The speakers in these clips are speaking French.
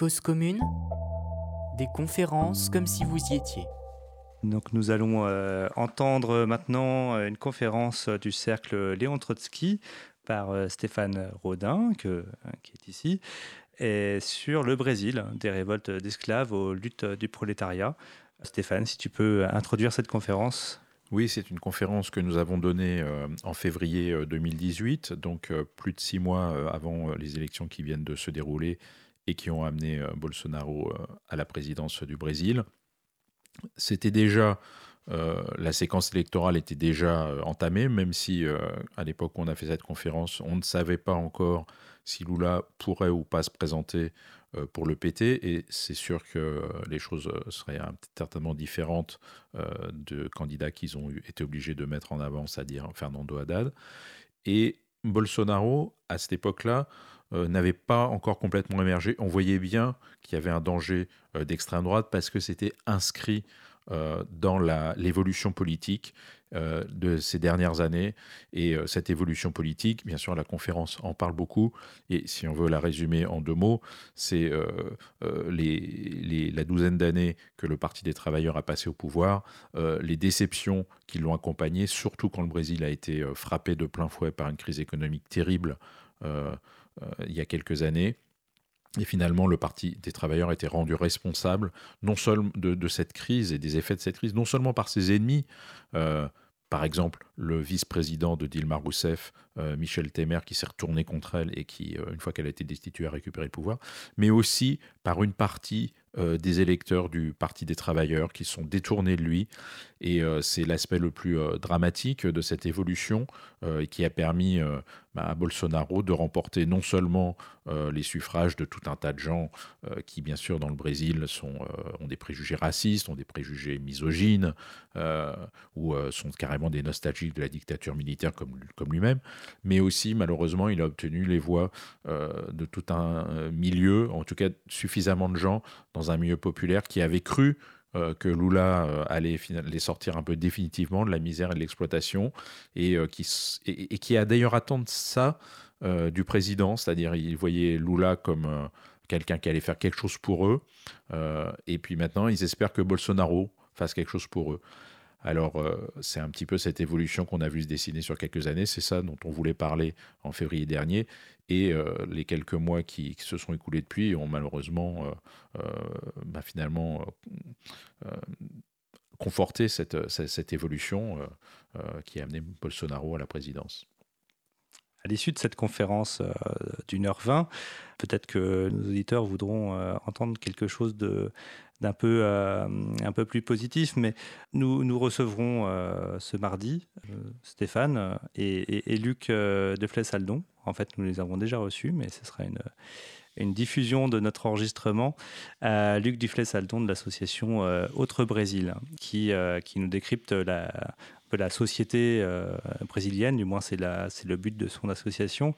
Cause commune, des conférences comme si vous y étiez. Donc nous allons euh, entendre maintenant une conférence du cercle Léon Trotsky par euh, Stéphane Rodin, que, qui est ici, et sur le Brésil, des révoltes d'esclaves aux luttes du prolétariat. Stéphane, si tu peux introduire cette conférence. Oui, c'est une conférence que nous avons donnée euh, en février 2018, donc plus de six mois avant les élections qui viennent de se dérouler et qui ont amené Bolsonaro à la présidence du Brésil. C'était déjà la séquence électorale était déjà entamée, même si à l'époque où on a fait cette conférence, on ne savait pas encore si Lula pourrait ou pas se présenter pour le PT. Et c'est sûr que les choses seraient certainement différentes de candidats qu'ils ont été obligés de mettre en avant, c'est-à-dire Fernando Haddad. Et Bolsonaro, à cette époque-là, euh, n'avait pas encore complètement émergé. On voyait bien qu'il y avait un danger euh, d'extrême droite parce que c'était inscrit euh, dans l'évolution politique de ces dernières années. Et cette évolution politique, bien sûr, la conférence en parle beaucoup. Et si on veut la résumer en deux mots, c'est la douzaine d'années que le Parti des travailleurs a passé au pouvoir, les déceptions qui l'ont accompagné, surtout quand le Brésil a été frappé de plein fouet par une crise économique terrible. Euh, il y a quelques années. Et finalement, le Parti des travailleurs été rendu responsable non seulement de, cette crise et des effets de cette crise, non seulement par ses ennemis, euh, par exemple le vice-président de Dilma Rousseff, euh, Michel Temer, qui s'est retourné contre elle et qui, une fois qu'elle a été destituée, a récupéré le pouvoir, mais aussi par une partie des électeurs du Parti des travailleurs qui sont détournés de lui. Et c'est l'aspect le plus dramatique de cette évolution qui a permis bah, à Bolsonaro de remporter non seulement euh, les suffrages de tout un tas de gens euh, qui, bien sûr, dans le Brésil, sont, euh, ont des préjugés racistes, ont des préjugés misogynes, ou sont carrément des nostalgiques de la dictature militaire comme, comme lui-même, mais aussi, malheureusement, il a obtenu les voix de tout un milieu, en tout cas suffisamment de gens dans un milieu populaire qui avaient cru euh, que Lula euh, allait les sortir un peu définitivement de la misère et de l'exploitation, et, euh, qui, et, qui a d'ailleurs attendu ça du président, c'est-à-dire il voyait Lula comme quelqu'un qui allait faire quelque chose pour eux, et puis maintenant ils espèrent que Bolsonaro fasse quelque chose pour eux. Alors, c'est un petit peu cette évolution qu'on a vu se dessiner sur quelques années. C'est ça dont on voulait parler en février dernier. Et euh, les quelques mois qui, se sont écoulés depuis ont malheureusement euh, euh, bah, finalement conforté cette, cette, évolution qui a amené Bolsonaro à la présidence. À l'issue de cette conférence d'une heure vingt, peut-être que nos auditeurs voudront entendre quelque chose de d'un peu, un peu plus positif, mais nous, nous recevrons ce mardi Stéphane et, Luc de Flessaldon en fait, nous les avons déjà reçus, mais ce sera une, une diffusion de notre enregistrement. Luc Duflet-Salton de l'association euh, Autre Brésil, qui, euh, qui nous décrypte la, la société euh, brésilienne, du moins c'est le but de son association.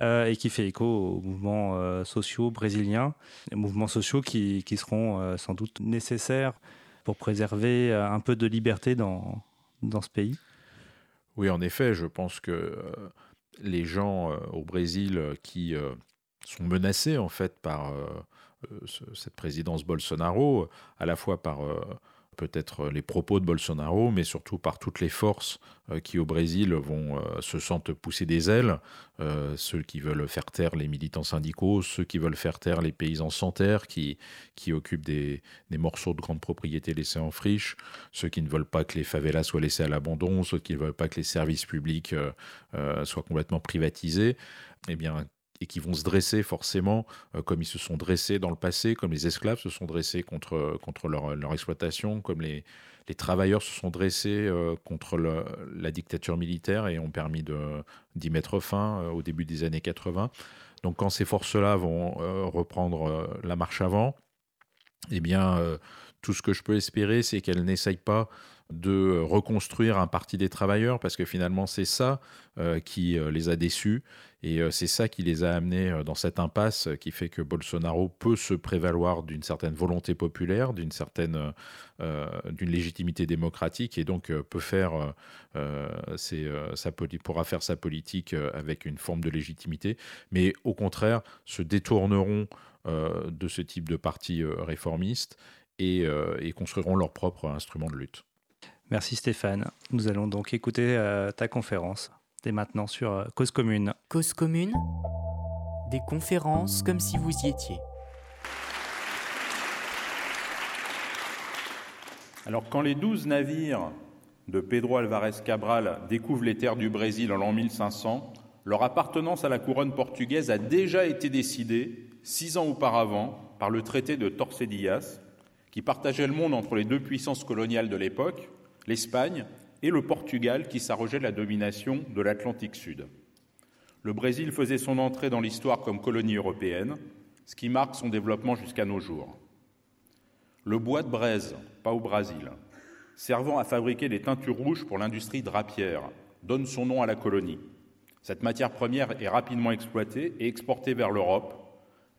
Et qui fait écho aux mouvements sociaux brésiliens, mouvements sociaux qui, qui seront sans doute nécessaires pour préserver un peu de liberté dans, dans ce pays. Oui, en effet, je pense que les gens euh, au Brésil euh, qui euh, sont menacés en fait par cette présidence Bolsonaro, à la fois par peut-être les propos de Bolsonaro, mais surtout par toutes les forces qui au Brésil vont se sentent pousser des ailes, ceux qui veulent faire taire les militants syndicaux, ceux qui veulent faire taire les paysans sans terre qui, qui occupent des, des morceaux de grande propriété laissés en friche, ceux qui ne veulent pas que les favelas soient laissés à l'abandon, ceux qui ne veulent pas que les services publics soient complètement privatisés. Eh bien, et qui vont se dresser forcément euh, comme ils se sont dressés dans le passé, comme les esclaves se sont dressés contre, contre leur, leur exploitation, comme les, les, travailleurs se sont dressés euh, contre la dictature militaire et ont permis d'y mettre fin euh, au début des années 80. Donc quand ces forces-là vont reprendre la marche avant, eh bien, tout ce que je peux espérer, c'est qu'elles n'essayent pas de reconstruire un parti des travailleurs, parce que finalement c'est ça qui les a déçus. Et euh, c'est ça qui les a amenés euh, dans cette impasse qui fait que Bolsonaro peut se prévaloir d'une certaine volonté populaire, d'une certaine euh, d'une légitimité démocratique et donc peut faire sa pourra faire sa politique avec une forme de légitimité, mais au contraire se détourneront de ce type de parti réformiste et, construiront leur propre instrument de lutte. Merci Stéphane. Nous allons donc écouter ta conférence dès maintenant sur Cause commune. Cause commune Des conférences comme si vous y étiez. Alors quand les douze navires de Pedro Alvarez Cabral découvrent les terres du Brésil en l'an 1500, leur appartenance à la couronne portugaise a déjà été décidée six ans auparavant par le traité de Torcedillas, qui partageait le monde entre les deux puissances coloniales de l'époque, l'Espagne et le Portugal, qui s'arrogeait la domination de l'Atlantique Sud. Le Brésil faisait son entrée dans l'histoire comme colonie européenne, ce qui marque son développement jusqu'à nos jours. Le bois de braise, pas au Brésil, servant à fabriquer des teintures rouges pour l'industrie drapière, donne son nom à la colonie. Cette matière première est rapidement exploitée et exportée vers l'Europe.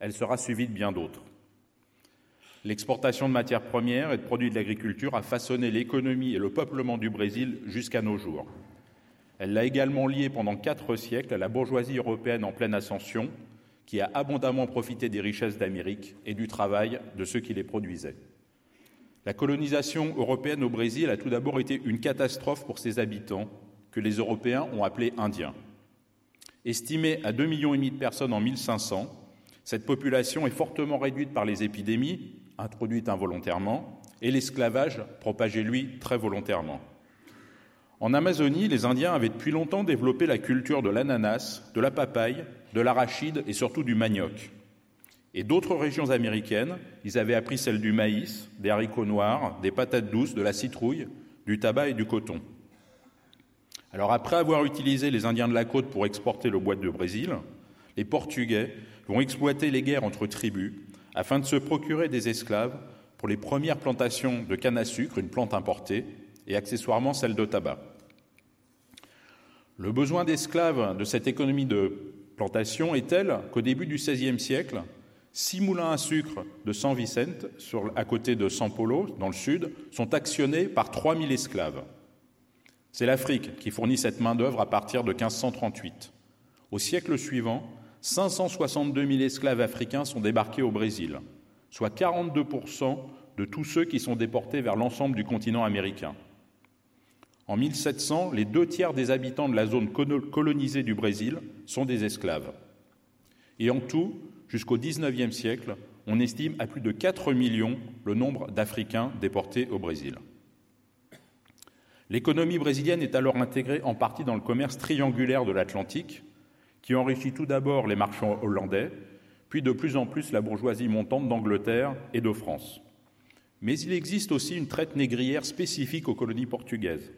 Elle sera suivie de bien d'autres. L'exportation de matières premières et de produits de l'agriculture a façonné l'économie et le peuplement du Brésil jusqu'à nos jours. Elle l'a également lié pendant quatre siècles à la bourgeoisie européenne en pleine ascension, qui a abondamment profité des richesses d'Amérique et du travail de ceux qui les produisaient. La colonisation européenne au Brésil a tout d'abord été une catastrophe pour ses habitants, que les Européens ont appelés Indiens. Estimée à 2,5 millions de personnes en 1500, cette population est fortement réduite par les épidémies, introduites involontairement, et l'esclavage, propagé lui très volontairement. En Amazonie, les Indiens avaient depuis longtemps développé la culture de l'ananas, de la papaye, de l'arachide et surtout du manioc. Et d'autres régions américaines, ils avaient appris celle du maïs, des haricots noirs, des patates douces, de la citrouille, du tabac et du coton. Alors après avoir utilisé les Indiens de la côte pour exporter le bois de Brésil, les Portugais vont exploiter les guerres entre tribus afin de se procurer des esclaves pour les premières plantations de canne à sucre, une plante importée, et accessoirement celle de tabac. Le besoin d'esclaves de cette économie de plantation est tel qu'au début du XVIe siècle, Six moulins à sucre de San Vicente, à côté de San Polo, dans le sud, sont actionnés par 3000 esclaves. C'est l'Afrique qui fournit cette main-d'œuvre à partir de 1538. Au siècle suivant, 562 000 esclaves africains sont débarqués au Brésil, soit 42% de tous ceux qui sont déportés vers l'ensemble du continent américain. En 1700, les deux tiers des habitants de la zone colonisée du Brésil sont des esclaves. Et en tout, jusqu'au XIXe siècle, on estime à plus de 4 millions le nombre d'Africains déportés au Brésil. L'économie brésilienne est alors intégrée en partie dans le commerce triangulaire de l'Atlantique, qui enrichit tout d'abord les marchands hollandais, puis de plus en plus la bourgeoisie montante d'Angleterre et de France. Mais il existe aussi une traite négrière spécifique aux colonies portugaises.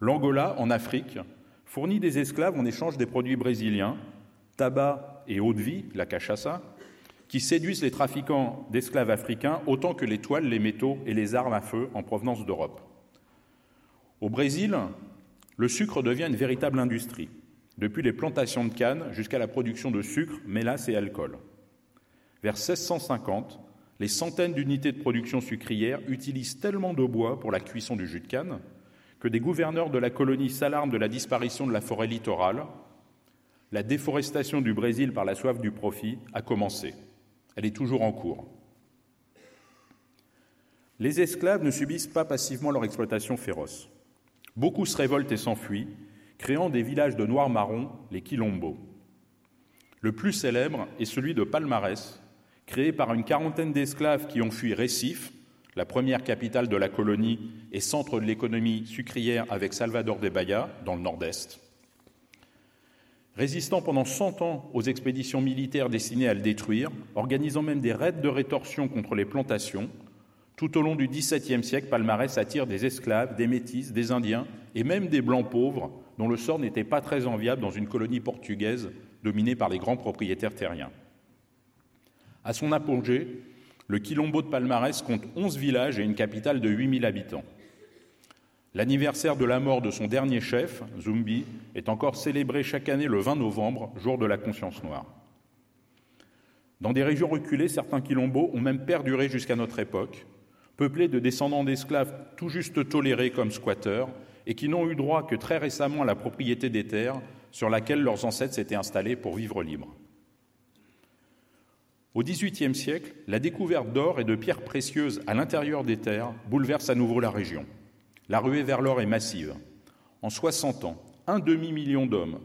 L'Angola, en Afrique, fournit des esclaves en échange des produits brésiliens, tabac et eau de vie, la cachaça, qui séduisent les trafiquants d'esclaves africains autant que les toiles, les métaux et les armes à feu en provenance d'Europe. Au Brésil, le sucre devient une véritable industrie, depuis les plantations de canne jusqu'à la production de sucre, mélasse et alcool. Vers 1650, les centaines d'unités de production sucrière utilisent tellement de bois pour la cuisson du jus de canne que des gouverneurs de la colonie s'alarment de la disparition de la forêt littorale la déforestation du Brésil par la soif du profit a commencé. Elle est toujours en cours. Les esclaves ne subissent pas passivement leur exploitation féroce. Beaucoup se révoltent et s'enfuient, créant des villages de noirs marrons, les quilombos. Le plus célèbre est celui de Palmarès, créé par une quarantaine d'esclaves qui ont fui Recife, la première capitale de la colonie et centre de l'économie sucrière avec Salvador de Bahia, dans le nord-est. Résistant pendant 100 ans aux expéditions militaires destinées à le détruire, organisant même des raids de rétorsion contre les plantations, tout au long du XVIIe siècle, Palmarès attire des esclaves, des métis, des Indiens et même des Blancs pauvres, dont le sort n'était pas très enviable dans une colonie portugaise dominée par les grands propriétaires terriens. À son apogée, le Quilombo de Palmarès compte 11 villages et une capitale de 8000 habitants. L'anniversaire de la mort de son dernier chef, Zumbi, est encore célébré chaque année le 20 novembre, jour de la conscience noire. Dans des régions reculées, certains quilombos ont même perduré jusqu'à notre époque, peuplés de descendants d'esclaves tout juste tolérés comme squatteurs et qui n'ont eu droit que très récemment à la propriété des terres sur laquelle leurs ancêtres s'étaient installés pour vivre libres. Au XVIIIe siècle, la découverte d'or et de pierres précieuses à l'intérieur des terres bouleverse à nouveau la région. La ruée vers l'or est massive. En 60 ans, un demi-million d'hommes,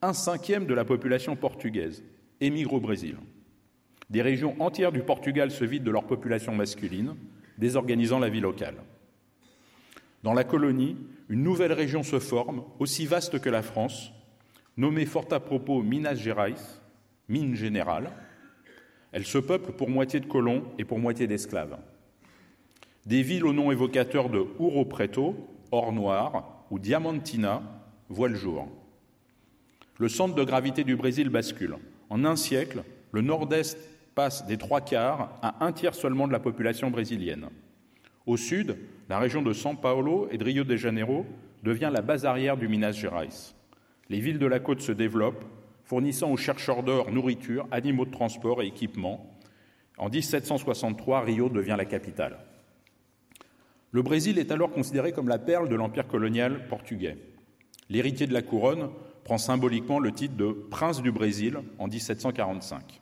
un cinquième de la population portugaise, émigrent au Brésil. Des régions entières du Portugal se vident de leur population masculine, désorganisant la vie locale. Dans la colonie, une nouvelle région se forme, aussi vaste que la France, nommée fort à propos Minas Gerais, mine générale. Elle se peuple pour moitié de colons et pour moitié d'esclaves. Des villes au nom évocateur de Ouro Preto, Or Noir, ou Diamantina voient le jour. Le centre de gravité du Brésil bascule. En un siècle, le nord-est passe des trois quarts à un tiers seulement de la population brésilienne. Au sud, la région de São Paulo et de Rio de Janeiro devient la base arrière du Minas Gerais. Les villes de la côte se développent, fournissant aux chercheurs d'or nourriture, animaux de transport et équipements. En 1763, Rio devient la capitale. Le Brésil est alors considéré comme la perle de l'empire colonial portugais. L'héritier de la couronne prend symboliquement le titre de prince du Brésil en 1745.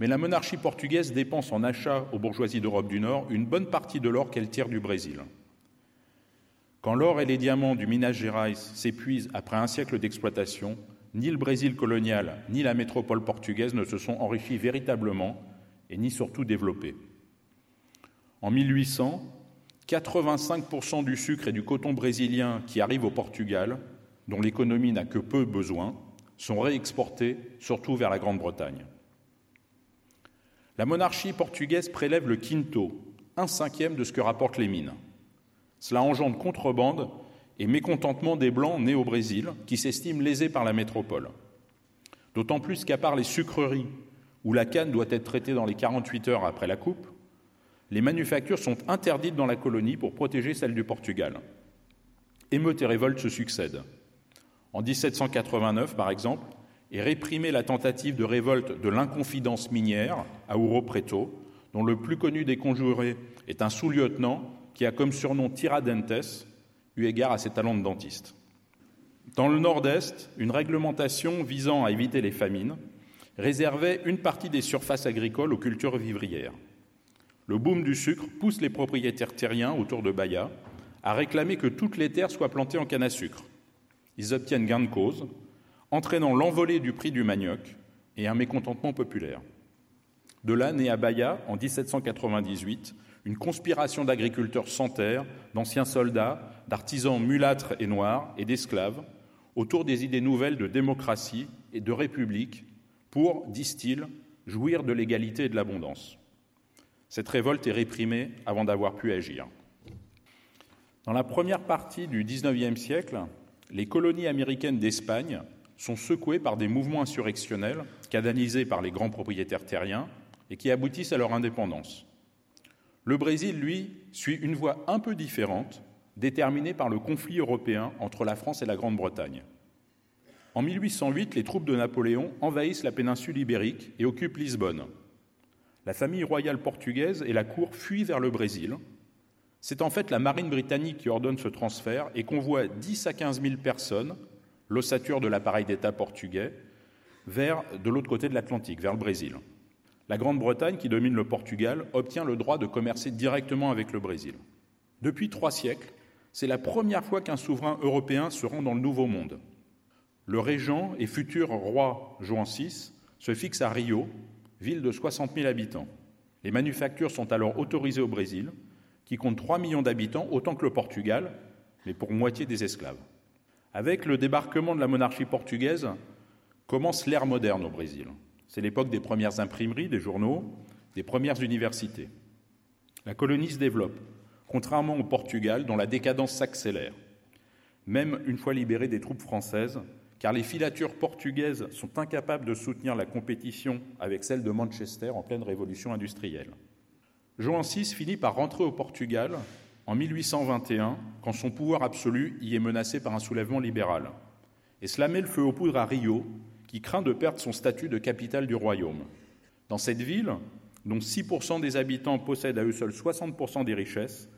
Mais la monarchie portugaise dépense en achats aux bourgeoisies d'Europe du Nord une bonne partie de l'or qu'elle tire du Brésil. Quand l'or et les diamants du Minas Gerais s'épuisent après un siècle d'exploitation, ni le Brésil colonial ni la métropole portugaise ne se sont enrichis véritablement et ni surtout développés. En 1800, 85% du sucre et du coton brésilien qui arrivent au Portugal, dont l'économie n'a que peu besoin, sont réexportés surtout vers la Grande-Bretagne. La monarchie portugaise prélève le quinto, un cinquième de ce que rapportent les mines. Cela engendre contrebande et mécontentement des Blancs nés au Brésil, qui s'estiment lésés par la métropole. D'autant plus qu'à part les sucreries, où la canne doit être traitée dans les 48 heures après la coupe, les manufactures sont interdites dans la colonie pour protéger celles du Portugal. Émeutes et révoltes se succèdent. En 1789, par exemple, et réprimer la tentative de révolte de l'inconfidence minière à Ouro Preto, dont le plus connu des conjurés est un sous-lieutenant qui a comme surnom Tiradentes, eu égard à ses talents de dentiste. Dans le nord-est, une réglementation visant à éviter les famines réservait une partie des surfaces agricoles aux cultures vivrières. Le boom du sucre pousse les propriétaires terriens autour de Bahia à réclamer que toutes les terres soient plantées en canne à sucre. Ils obtiennent gain de cause, entraînant l'envolée du prix du manioc et un mécontentement populaire. De là naît à Bahia, en 1798, une conspiration d'agriculteurs sans terre, d'anciens soldats, d'artisans mulâtres et noirs et d'esclaves, autour des idées nouvelles de démocratie et de république, pour, disent-ils, jouir de l'égalité et de l'abondance. Cette révolte est réprimée avant d'avoir pu agir. Dans la première partie du XIXe siècle, les colonies américaines d'Espagne sont secouées par des mouvements insurrectionnels canalisés par les grands propriétaires terriens et qui aboutissent à leur indépendance. Le Brésil, lui, suit une voie un peu différente, déterminée par le conflit européen entre la France et la Grande-Bretagne. En 1808, les troupes de Napoléon envahissent la péninsule ibérique et occupent Lisbonne. La famille royale portugaise et la cour fuient vers le Brésil. C'est en fait la marine britannique qui ordonne ce transfert et convoie 10 à 15 000 personnes l'ossature de l'appareil d'État portugais, vers de l'autre côté de l'Atlantique, vers le Brésil. La Grande-Bretagne, qui domine le Portugal, obtient le droit de commercer directement avec le Brésil. Depuis trois siècles, c'est la première fois qu'un souverain européen se rend dans le Nouveau Monde. Le régent et futur roi Juan VI se fixe à Rio, ville de 60 000 habitants. Les manufactures sont alors autorisées au Brésil, qui compte 3 millions d'habitants, autant que le Portugal, mais pour moitié des esclaves. Avec le débarquement de la monarchie portugaise, commence l'ère moderne au Brésil. C'est l'époque des premières imprimeries, des journaux, des premières universités. La colonie se développe, contrairement au Portugal, dont la décadence s'accélère, même une fois libérée des troupes françaises, car les filatures portugaises sont incapables de soutenir la compétition avec celle de Manchester en pleine révolution industrielle. Jean VI finit par rentrer au Portugal en 1821, quand son pouvoir absolu y est menacé par un soulèvement libéral. Et cela met le feu aux poudres à Rio, qui craint de perdre son statut de capitale du royaume. Dans cette ville, dont 6% des habitants possèdent à eux seuls 60% des richesses,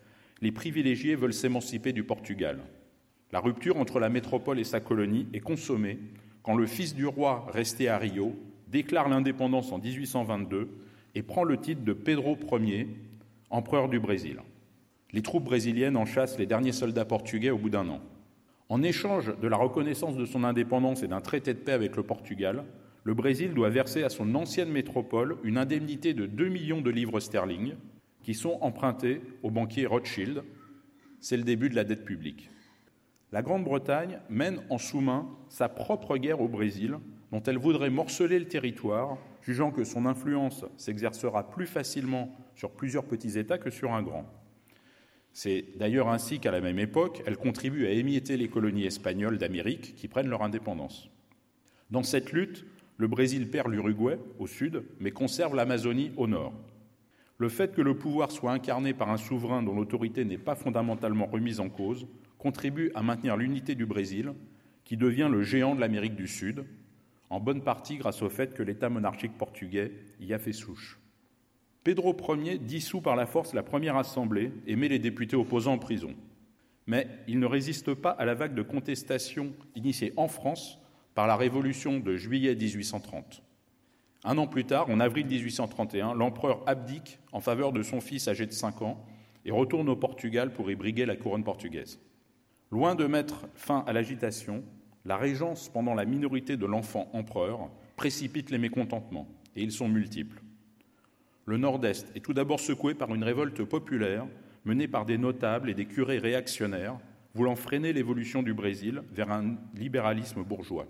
les privilégiés veulent s'émanciper du Portugal. La rupture entre la métropole et sa colonie est consommée quand le fils du roi resté à Rio déclare l'indépendance en 1822 et prend le titre de Pedro Ier, empereur du Brésil. Les troupes brésiliennes en chassent les derniers soldats portugais au bout d'un an. En échange de la reconnaissance de son indépendance et d'un traité de paix avec le Portugal, le Brésil doit verser à son ancienne métropole une indemnité de 2 millions de livres sterling qui sont empruntés au banquier Rothschild. C'est le début de la dette publique. La Grande-Bretagne mène en sous-main sa propre guerre au Brésil, dont elle voudrait morceler le territoire, jugeant que son influence s'exercera plus facilement sur plusieurs petits États que sur un grand. C'est d'ailleurs ainsi qu'à la même époque, elle contribue à émietter les colonies espagnoles d'Amérique qui prennent leur indépendance. Dans cette lutte, le Brésil perd l'Uruguay au sud, mais conserve l'Amazonie au nord. Le fait que le pouvoir soit incarné par un souverain dont l'autorité n'est pas fondamentalement remise en cause contribue à maintenir l'unité du Brésil, qui devient le géant de l'Amérique du Sud, en bonne partie grâce au fait que l'État monarchique portugais y a fait souche. Pedro Ier dissout par la force la première assemblée et met les députés opposants en prison. Mais il ne résiste pas à la vague de contestation initiée en France par la Révolution de juillet 1830. Un an plus tard, en avril 1831, l'empereur abdique en faveur de son fils âgé de 5 ans et retourne au Portugal pour y briguer la couronne portugaise. Loin de mettre fin à l'agitation, la régence pendant la minorité de l'enfant empereur précipite les mécontentements, et ils sont multiples. Le Nord-Est est tout d'abord secoué par une révolte populaire menée par des notables et des curés réactionnaires voulant freiner l'évolution du Brésil vers un libéralisme bourgeois.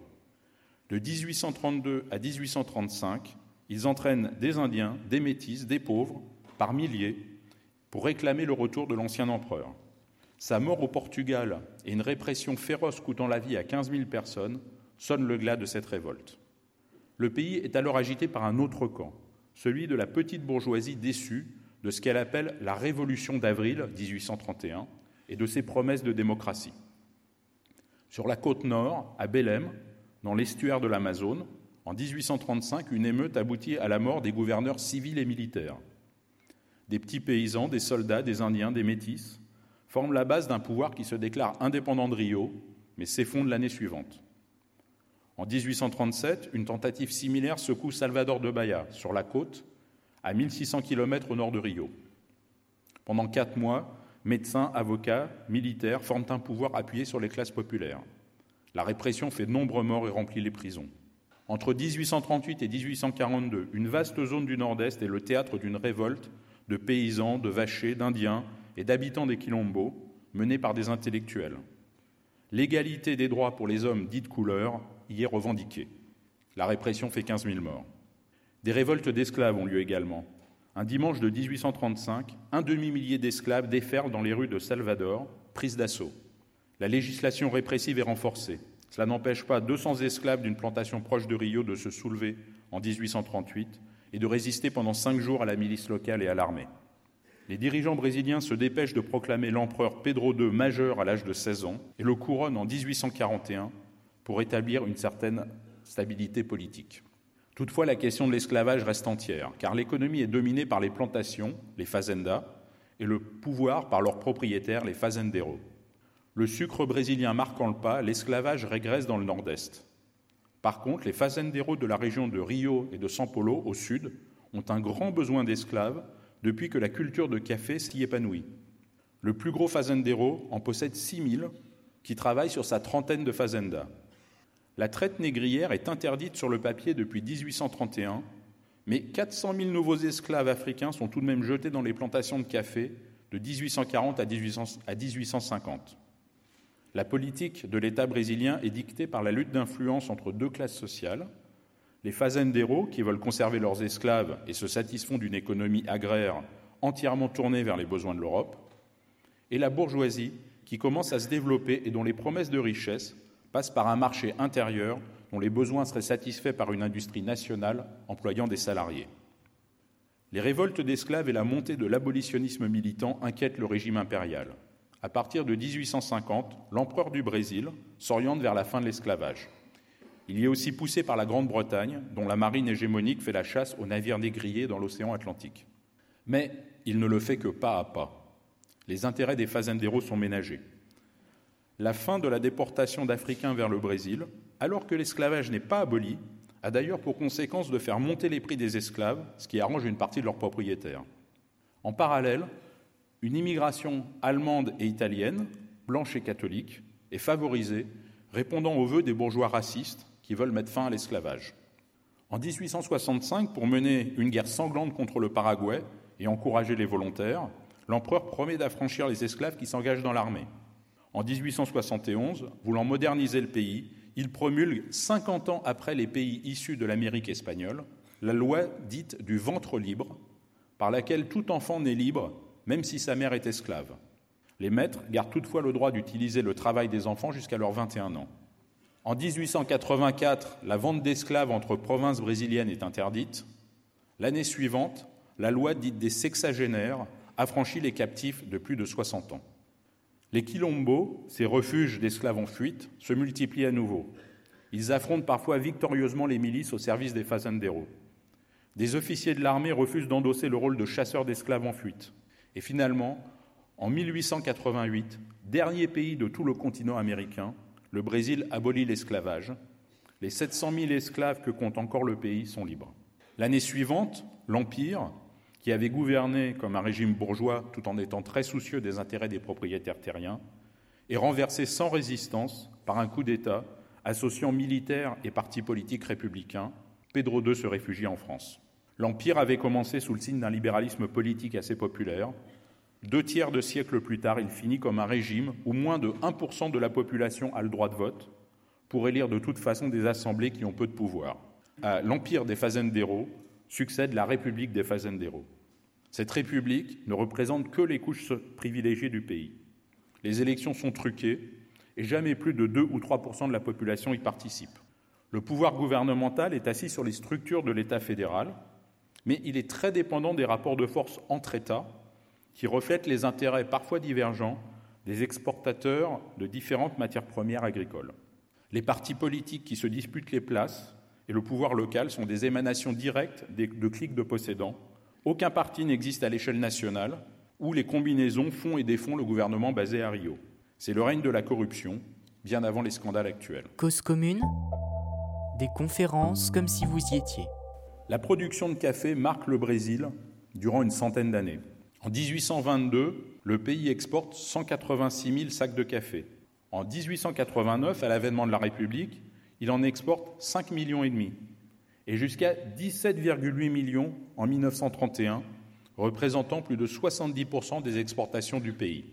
De 1832 à 1835, ils entraînent des Indiens, des Métis, des pauvres, par milliers, pour réclamer le retour de l'ancien empereur. Sa mort au Portugal et une répression féroce coûtant la vie à 15 000 personnes sonnent le glas de cette révolte. Le pays est alors agité par un autre camp, celui de la petite bourgeoisie déçue de ce qu'elle appelle la Révolution d'avril 1831 et de ses promesses de démocratie. Sur la côte nord, à Belém, dans l'estuaire de l'Amazone, en 1835, une émeute aboutit à la mort des gouverneurs civils et militaires. Des petits paysans, des soldats, des Indiens, des métis forment la base d'un pouvoir qui se déclare indépendant de Rio, mais s'effondre l'année suivante. En 1837, une tentative similaire secoue Salvador de Bahia, sur la côte, à 1600 km au nord de Rio. Pendant quatre mois, médecins, avocats, militaires forment un pouvoir appuyé sur les classes populaires. La répression fait de nombreux morts et remplit les prisons. Entre 1838 et 1842, une vaste zone du Nord-Est est le théâtre d'une révolte de paysans, de vachers, d'Indiens et d'habitants des quilombos menée par des intellectuels. L'égalité des droits pour les hommes dits de couleur est revendiquée. La répression fait 15 000 morts. Des révoltes d'esclaves ont lieu également. Un dimanche de 1835, un demi-millier d'esclaves déferlent dans les rues de Salvador, prises d'assaut. La législation répressive est renforcée. Cela n'empêche pas 200 esclaves d'une plantation proche de Rio de se soulever en 1838 et de résister pendant cinq jours à la milice locale et à l'armée. Les dirigeants brésiliens se dépêchent de proclamer l'empereur Pedro II majeur à l'âge de 16 ans et le couronnent en 1841 pour établir une certaine stabilité politique. Toutefois, la question de l'esclavage reste entière, car l'économie est dominée par les plantations, les fazendas, et le pouvoir par leurs propriétaires, les fazenderos. Le sucre brésilien marquant le pas, l'esclavage régresse dans le nord-est. Par contre, les fazenderos de la région de Rio et de São Paulo, au sud, ont un grand besoin d'esclaves depuis que la culture de café s'y épanouit. Le plus gros fazendero en possède 6 000 qui travaillent sur sa trentaine de fazendas. La traite négrière est interdite sur le papier depuis 1831, mais 400 000 nouveaux esclaves africains sont tout de même jetés dans les plantations de café de 1840 à 1850. La politique de l'État brésilien est dictée par la lutte d'influence entre deux classes sociales, les fazenderos qui veulent conserver leurs esclaves et se satisfont d'une économie agraire entièrement tournée vers les besoins de l'Europe, et la bourgeoisie qui commence à se développer et dont les promesses de richesse passent par un marché intérieur dont les besoins seraient satisfaits par une industrie nationale employant des salariés. Les révoltes d'esclaves et la montée de l'abolitionnisme militant inquiètent le régime impérial. À partir de 1850, l'empereur du Brésil s'oriente vers la fin de l'esclavage. Il y est aussi poussé par la Grande-Bretagne, dont la marine hégémonique fait la chasse aux navires négriers dans l'océan Atlantique. Mais il ne le fait que pas à pas. Les intérêts des fazenderos sont ménagés. La fin de la déportation d'Africains vers le Brésil, alors que l'esclavage n'est pas aboli, a d'ailleurs pour conséquence de faire monter les prix des esclaves, ce qui arrange une partie de leurs propriétaires. En parallèle, une immigration allemande et italienne, blanche et catholique, est favorisée, répondant aux vœux des bourgeois racistes qui veulent mettre fin à l'esclavage. En 1865, pour mener une guerre sanglante contre le Paraguay et encourager les volontaires, l'empereur promet d'affranchir les esclaves qui s'engagent dans l'armée. En 1871, voulant moderniser le pays, il promulgue, 50 ans après les pays issus de l'Amérique espagnole, la loi dite du ventre libre, par laquelle tout enfant naît libre, même si sa mère est esclave. Les maîtres gardent toutefois le droit d'utiliser le travail des enfants jusqu'à leurs 21 ans. En 1884, la vente d'esclaves entre provinces brésiliennes est interdite. L'année suivante, la loi dite des sexagénaires affranchit les captifs de plus de 60 ans. Les quilombos, ces refuges d'esclaves en fuite, se multiplient à nouveau. Ils affrontent parfois victorieusement les milices au service des fazenderos. Des officiers de l'armée refusent d'endosser le rôle de chasseurs d'esclaves en fuite. Et finalement, en 1888, dernier pays de tout le continent américain, le Brésil abolit l'esclavage. Les 700 000 esclaves que compte encore le pays sont libres. L'année suivante, l'Empire, qui avait gouverné comme un régime bourgeois tout en étant très soucieux des intérêts des propriétaires terriens, est renversé sans résistance par un coup d'État associant militaires et partis politiques républicains. Pedro II se réfugie en France. L'Empire avait commencé sous le signe d'un libéralisme politique assez populaire. Deux tiers de siècle plus tard, il finit comme un régime où moins de 1% de la population a le droit de vote pour élire de toute façon des assemblées qui ont peu de pouvoir. L'Empire des Fazenderos, succède la République des Fazenderos. Cette République ne représente que les couches privilégiées du pays. Les élections sont truquées et jamais plus de 2 ou 3% de la population y participe. Le pouvoir gouvernemental est assis sur les structures de l'État fédéral, mais il est très dépendant des rapports de force entre États qui reflètent les intérêts parfois divergents des exportateurs de différentes matières premières agricoles. Les partis politiques qui se disputent les places et le pouvoir local sont des émanations directes de clics de possédants. Aucun parti n'existe à l'échelle nationale où les combinaisons font et défont le gouvernement basé à Rio. C'est le règne de la corruption, bien avant les scandales actuels. Cause commune? Des conférences comme si vous y étiez. La production de café marque le Brésil durant une centaine d'années. En 1822, le pays exporte 186 000 sacs de café. En 1889, à l'avènement de la République, il en exporte 5 millions et demi et jusqu'à 17,8 millions en 1931, représentant plus de 70% des exportations du pays.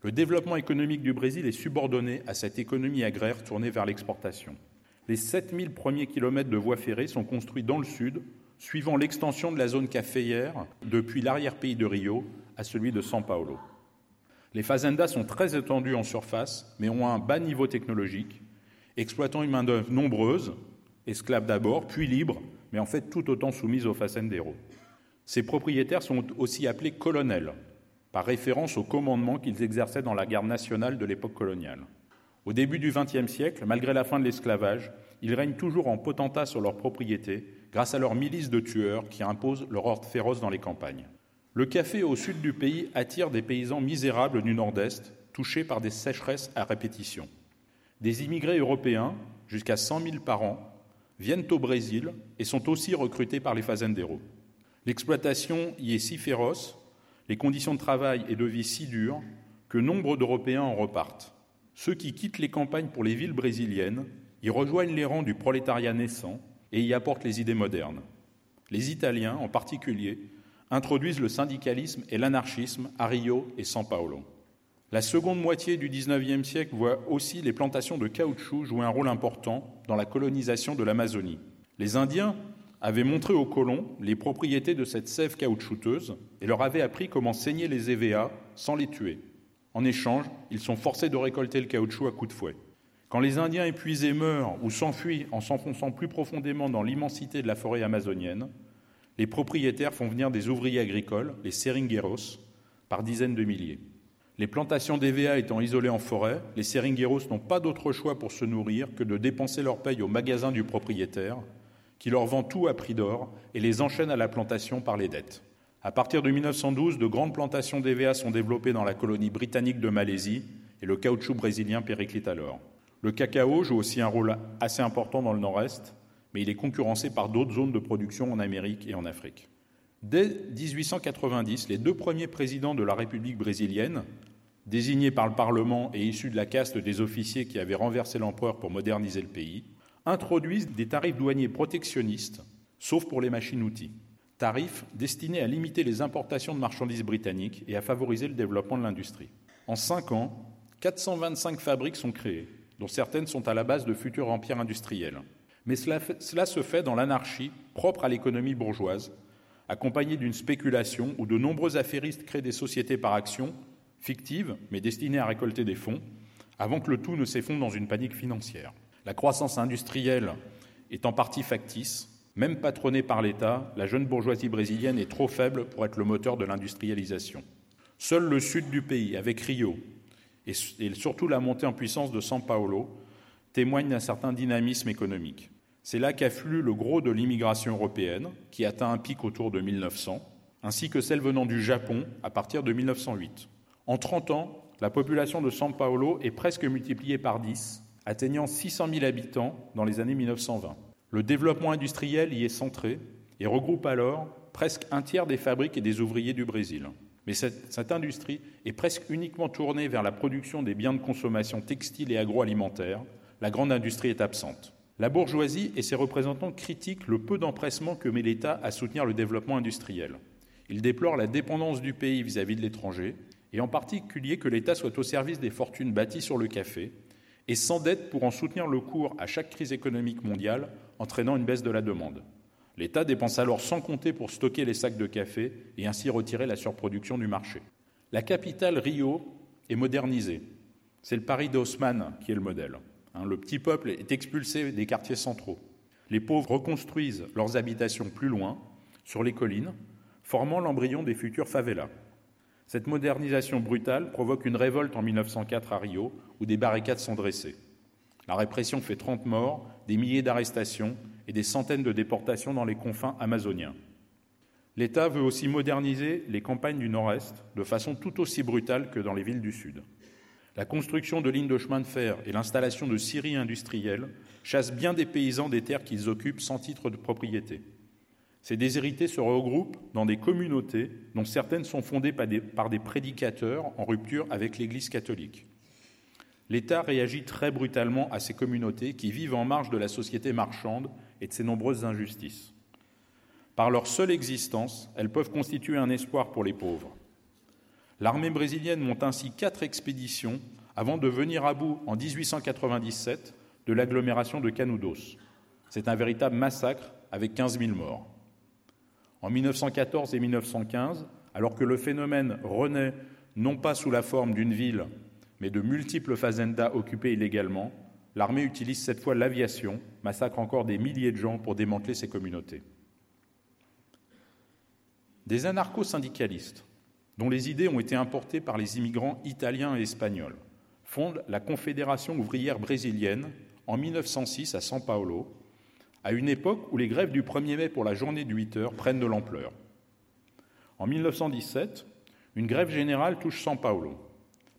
Le développement économique du Brésil est subordonné à cette économie agraire tournée vers l'exportation. Les 7000 premiers kilomètres de voies ferrées sont construits dans le sud, suivant l'extension de la zone caféière depuis l'arrière-pays de Rio à celui de São Paulo. Les fazendas sont très étendues en surface, mais ont un bas niveau technologique exploitant une main-d'œuvre nombreuse, esclaves d'abord, puis libres, mais en fait tout autant soumises aux facendero. Ces propriétaires sont aussi appelés colonels, par référence au commandement qu'ils exerçaient dans la garde nationale de l'époque coloniale. Au début du XXe siècle, malgré la fin de l'esclavage, ils règnent toujours en potentat sur leurs propriétés grâce à leur milice de tueurs qui imposent leur ordre féroce dans les campagnes. Le café au sud du pays attire des paysans misérables du nord-est, touchés par des sécheresses à répétition. Des immigrés européens, jusqu'à 100 000 par an, viennent au Brésil et sont aussi recrutés par les fazenderos. L'exploitation y est si féroce, les conditions de travail et de vie si dures, que nombre d'Européens en repartent. Ceux qui quittent les campagnes pour les villes brésiliennes y rejoignent les rangs du prolétariat naissant et y apportent les idées modernes. Les Italiens, en particulier, introduisent le syndicalisme et l'anarchisme à Rio et São Paulo. La seconde moitié du XIXe siècle voit aussi les plantations de caoutchouc jouer un rôle important dans la colonisation de l'Amazonie. Les Indiens avaient montré aux colons les propriétés de cette sève caoutchouteuse et leur avaient appris comment saigner les EVA sans les tuer. En échange, ils sont forcés de récolter le caoutchouc à coups de fouet. Quand les Indiens épuisés meurent ou s'enfuient en s'enfonçant plus profondément dans l'immensité de la forêt amazonienne, les propriétaires font venir des ouvriers agricoles, les seringueros, par dizaines de milliers. Les plantations d'EVA étant isolées en forêt, les seringueros n'ont pas d'autre choix pour se nourrir que de dépenser leur paye au magasin du propriétaire, qui leur vend tout à prix d'or et les enchaîne à la plantation par les dettes. À partir de 1912, de grandes plantations d'EVA sont développées dans la colonie britannique de Malaisie et le caoutchouc brésilien périclite alors. Le cacao joue aussi un rôle assez important dans le nord-est, mais il est concurrencé par d'autres zones de production en Amérique et en Afrique. Dès 1890, les deux premiers présidents de la République brésilienne, désignés par le Parlement et issus de la caste des officiers qui avaient renversé l'empereur pour moderniser le pays, introduisent des tarifs douaniers protectionnistes, sauf pour les machines-outils. Tarifs destinés à limiter les importations de marchandises britanniques et à favoriser le développement de l'industrie. En cinq ans, 425 fabriques sont créées, dont certaines sont à la base de futurs empires industriels. Mais cela, cela se fait dans l'anarchie propre à l'économie bourgeoise, accompagné d'une spéculation où de nombreux affairistes créent des sociétés par action, fictives, mais destinées à récolter des fonds, avant que le tout ne s'effondre dans une panique financière. La croissance industrielle est en partie factice. Même patronnée par l'État, la jeune bourgeoisie brésilienne est trop faible pour être le moteur de l'industrialisation. Seul le sud du pays, avec Rio, et surtout la montée en puissance de São Paulo, témoigne d'un certain dynamisme économique. C'est là qu'afflue le gros de l'immigration européenne, qui atteint un pic autour de 1900, ainsi que celle venant du Japon à partir de 1908. En 30 ans, la population de São Paulo est presque multipliée par 10, atteignant 600 000 habitants dans les années 1920. Le développement industriel y est centré et regroupe alors presque un tiers des fabriques et des ouvriers du Brésil. Mais cette, cette, industrie est presque uniquement tournée vers la production des biens de consommation textile et agroalimentaire. La grande industrie est absente. La bourgeoisie et ses représentants critiquent le peu d'empressement que met l'État à soutenir le développement industriel. Ils déplorent la dépendance du pays vis-à-vis -vis de l'étranger, et en particulier que l'État soit au service des fortunes bâties sur le café, et s'endette pour en soutenir le cours à chaque crise économique mondiale, entraînant une baisse de la demande. L'État dépense alors sans compter pour stocker les sacs de café et ainsi retirer la surproduction du marché. La capitale Rio est modernisée. C'est le Paris d'Haussmann qui est le modèle. Hein, le petit peuple est expulsé des quartiers centraux. Les pauvres reconstruisent leurs habitations plus loin, sur les collines, formant l'embryon des futures favelas. Cette modernisation brutale provoque une révolte en 1904 à Rio, où des barricades sont dressées. La répression fait 30 morts, des milliers d'arrestations et des centaines de déportations dans les confins amazoniens. L'État veut aussi moderniser les campagnes du Nord-Est de façon tout aussi brutale que dans les villes du Sud. La construction de lignes de chemin de fer et l'installation de scieries industrielles chassent bien des paysans des terres qu'ils occupent sans titre de propriété. Ces déshérités se regroupent dans des communautés dont certaines sont fondées par des, par des prédicateurs en rupture avec l'Église catholique. L'État réagit très brutalement à ces communautés qui vivent en marge de la société marchande et de ses nombreuses injustices. Par leur seule existence, elles peuvent constituer un espoir pour les pauvres. L'armée brésilienne monte ainsi quatre expéditions avant de venir à bout en 1897 de l'agglomération de Canudos. C'est un véritable massacre avec 15 000 morts. En 1914 et 1915, alors que le phénomène renaît non pas sous la forme d'une ville, mais de multiples fazendas occupées illégalement, l'armée utilise cette fois l'aviation, massacre encore des milliers de gens pour démanteler ces communautés. Des anarcho-syndicalistes dont les idées ont été importées par les immigrants italiens et espagnols, fonde la Confédération ouvrière brésilienne en 1906 à São Paulo, à une époque où les grèves du 1er mai pour la journée de 8 heures prennent de l'ampleur. En 1917, une grève générale touche São Paulo.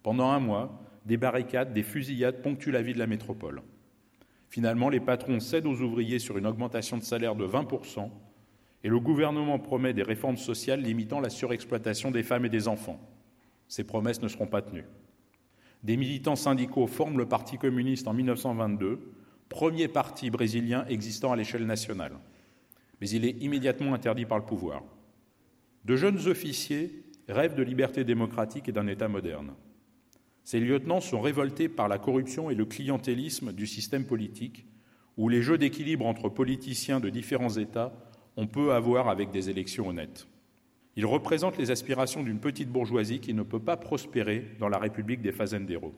Pendant un mois, des barricades, des fusillades ponctuent la vie de la métropole. Finalement, les patrons cèdent aux ouvriers sur une augmentation de salaire de 20 et le gouvernement promet des réformes sociales limitant la surexploitation des femmes et des enfants. Ces promesses ne seront pas tenues. Des militants syndicaux forment le Parti communiste en 1922, premier parti brésilien existant à l'échelle nationale. Mais il est immédiatement interdit par le pouvoir. De jeunes officiers rêvent de liberté démocratique et d'un État moderne. Ces lieutenants sont révoltés par la corruption et le clientélisme du système politique, où les jeux d'équilibre entre politiciens de différents États on peut avoir avec des élections honnêtes. Il représente les aspirations d'une petite bourgeoisie qui ne peut pas prospérer dans la République des fazenderos.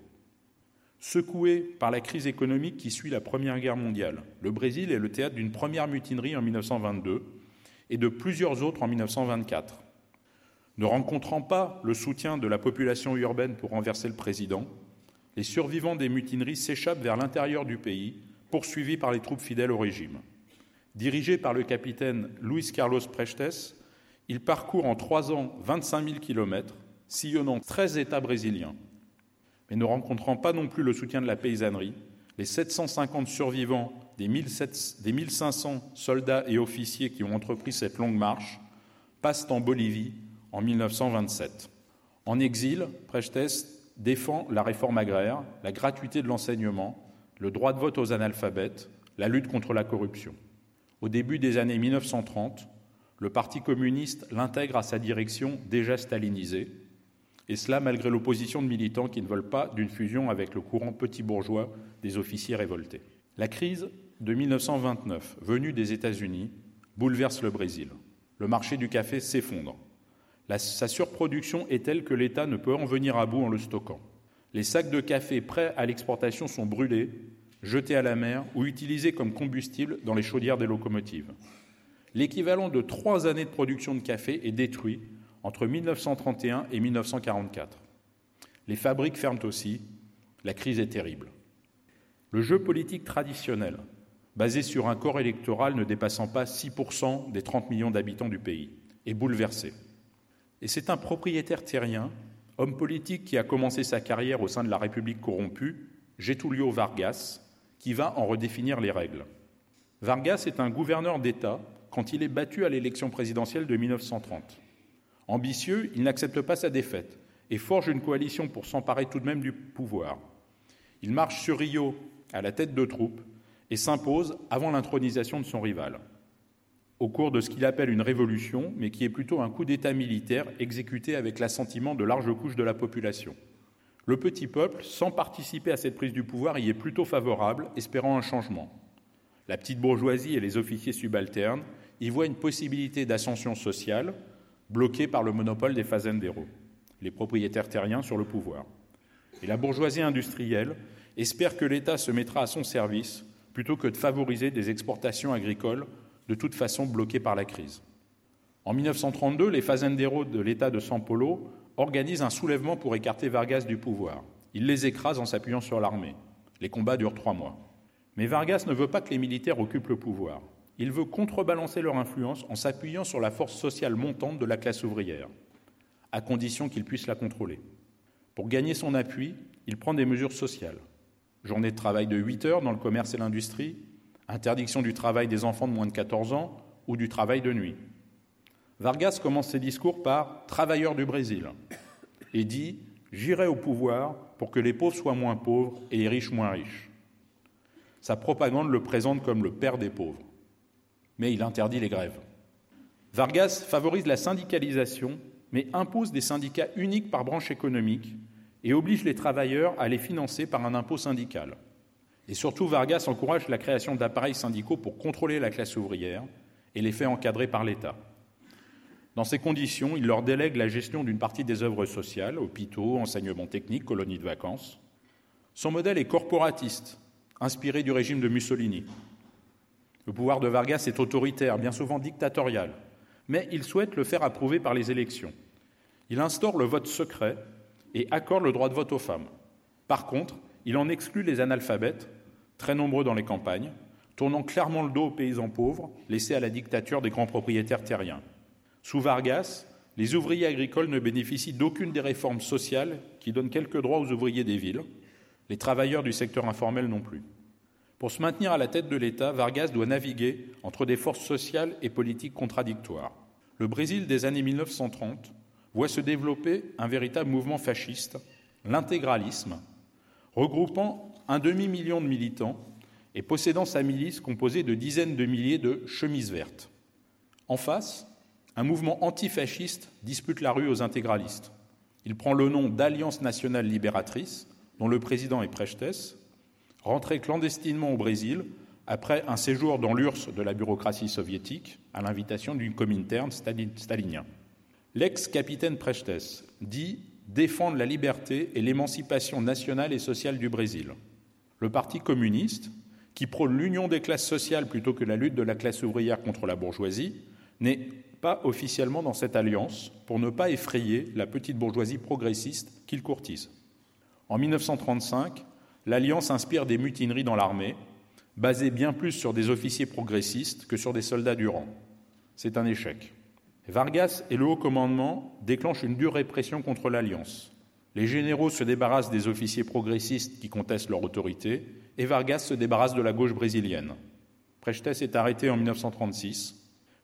Secoué par la crise économique qui suit la Première Guerre mondiale, le Brésil est le théâtre d'une première mutinerie en 1922 et de plusieurs autres en 1924. Ne rencontrant pas le soutien de la population urbaine pour renverser le président, les survivants des mutineries s'échappent vers l'intérieur du pays, poursuivis par les troupes fidèles au régime. Dirigé par le capitaine Luis Carlos Prestes, il parcourt en trois ans 25 000 kilomètres, sillonnant 13 États brésiliens. Mais ne rencontrant pas non plus le soutien de la paysannerie, les 750 survivants des, 1500 soldats et officiers qui ont entrepris cette longue marche passent en Bolivie en 1927. En exil, Prestes défend la réforme agraire, la gratuité de l'enseignement, le droit de vote aux analphabètes, la lutte contre la corruption. Au début des années 1930, le Parti communiste l'intègre à sa direction déjà stalinisée, et cela malgré l'opposition de militants qui ne veulent pas d'une fusion avec le courant petit bourgeois des officiers révoltés. La crise de 1929, venue des États-Unis, bouleverse le Brésil. Le marché du café s'effondre. Sa surproduction est telle que l'État ne peut en venir à bout en le stockant. Les sacs de café prêts à l'exportation sont brûlés, jetés à la mer ou utilisés comme combustible dans les chaudières des locomotives. L'équivalent de trois années de production de café est détruit entre 1931 et 1944. Les fabriques ferment aussi. La crise est terrible. Le jeu politique traditionnel, basé sur un corps électoral ne dépassant pas 6% des 30 millions d'habitants du pays, est bouleversé. Et c'est un propriétaire terrien, homme politique qui a commencé sa carrière au sein de la République corrompue, Getulio Vargas, qui va en redéfinir les règles. Vargas est un gouverneur d'État quand il est battu à l'élection présidentielle de 1930. Ambitieux, il n'accepte pas sa défaite et forge une coalition pour s'emparer tout de même du pouvoir. Il marche sur Rio à la tête de troupes et s'impose avant l'intronisation de son rival, au cours de ce qu'il appelle une révolution, mais qui est plutôt un coup d'État militaire exécuté avec l'assentiment de larges couches de la population. Le petit peuple, sans participer à cette prise du pouvoir, y est plutôt favorable, espérant un changement. La petite bourgeoisie et les officiers subalternes y voient une possibilité d'ascension sociale, bloquée par le monopole des fazenderos, les propriétaires terriens sur le pouvoir. Et la bourgeoisie industrielle espère que l'État se mettra à son service plutôt que de favoriser des exportations agricoles de toute façon bloquées par la crise. En 1932, les fazenderos de l'État de São Paulo organisent un soulèvement pour écarter Vargas du pouvoir. Ils les écrasent en s'appuyant sur l'armée. Les combats durent trois mois. Mais Vargas ne veut pas que les militaires occupent le pouvoir. Il veut contrebalancer leur influence en s'appuyant sur la force sociale montante de la classe ouvrière, à condition qu'ils puissent la contrôler. Pour gagner son appui, il prend des mesures sociales journée de travail de 8 heures dans le commerce et l'industrie, interdiction du travail des enfants de moins de 14 ans ou du travail de nuit. Vargas commence ses discours par travailleurs du Brésil et dit J'irai au pouvoir pour que les pauvres soient moins pauvres et les riches moins riches. Sa propagande le présente comme le père des pauvres, mais il interdit les grèves. Vargas favorise la syndicalisation, mais impose des syndicats uniques par branche économique et oblige les travailleurs à les financer par un impôt syndical. Et surtout, Vargas encourage la création d'appareils syndicaux pour contrôler la classe ouvrière et les fait encadrer par l'État. Dans ces conditions, il leur délègue la gestion d'une partie des œuvres sociales, hôpitaux, enseignements techniques, colonies de vacances. Son modèle est corporatiste, inspiré du régime de Mussolini. Le pouvoir de Vargas est autoritaire, bien souvent dictatorial, mais il souhaite le faire approuver par les élections. Il instaure le vote secret et accorde le droit de vote aux femmes. Par contre, il en exclut les analphabètes, très nombreux dans les campagnes, tournant clairement le dos aux paysans pauvres, laissés à la dictature des grands propriétaires terriens. Sous Vargas, les ouvriers agricoles ne bénéficient d'aucune des réformes sociales qui donnent quelques droits aux ouvriers des villes, les travailleurs du secteur informel non plus. Pour se maintenir à la tête de l'État, Vargas doit naviguer entre des forces sociales et politiques contradictoires. Le Brésil des années 1930 voit se développer un véritable mouvement fasciste, l'intégralisme, regroupant un demi-million de militants et possédant sa milice composée de dizaines de milliers de chemises vertes. En face, un mouvement antifasciste dispute la rue aux intégralistes. Il prend le nom d'Alliance nationale libératrice, dont le président est Prestes, rentré clandestinement au Brésil après un séjour dans l'URSS de la bureaucratie soviétique à l'invitation d'une cominterne stalinien. L'ex-capitaine Prestes dit défendre la liberté et l'émancipation nationale et sociale du Brésil. Le Parti communiste, qui prône l'union des classes sociales plutôt que la lutte de la classe ouvrière contre la bourgeoisie, n'est pas officiellement dans cette alliance pour ne pas effrayer la petite bourgeoisie progressiste qu'il courtise. En 1935, l'alliance inspire des mutineries dans l'armée, basées bien plus sur des officiers progressistes que sur des soldats du rang. C'est un échec. Vargas et le haut commandement déclenchent une dure répression contre l'Alliance. Les généraux se débarrassent des officiers progressistes qui contestent leur autorité, et Vargas se débarrasse de la gauche brésilienne. Prestes est arrêté en 1936.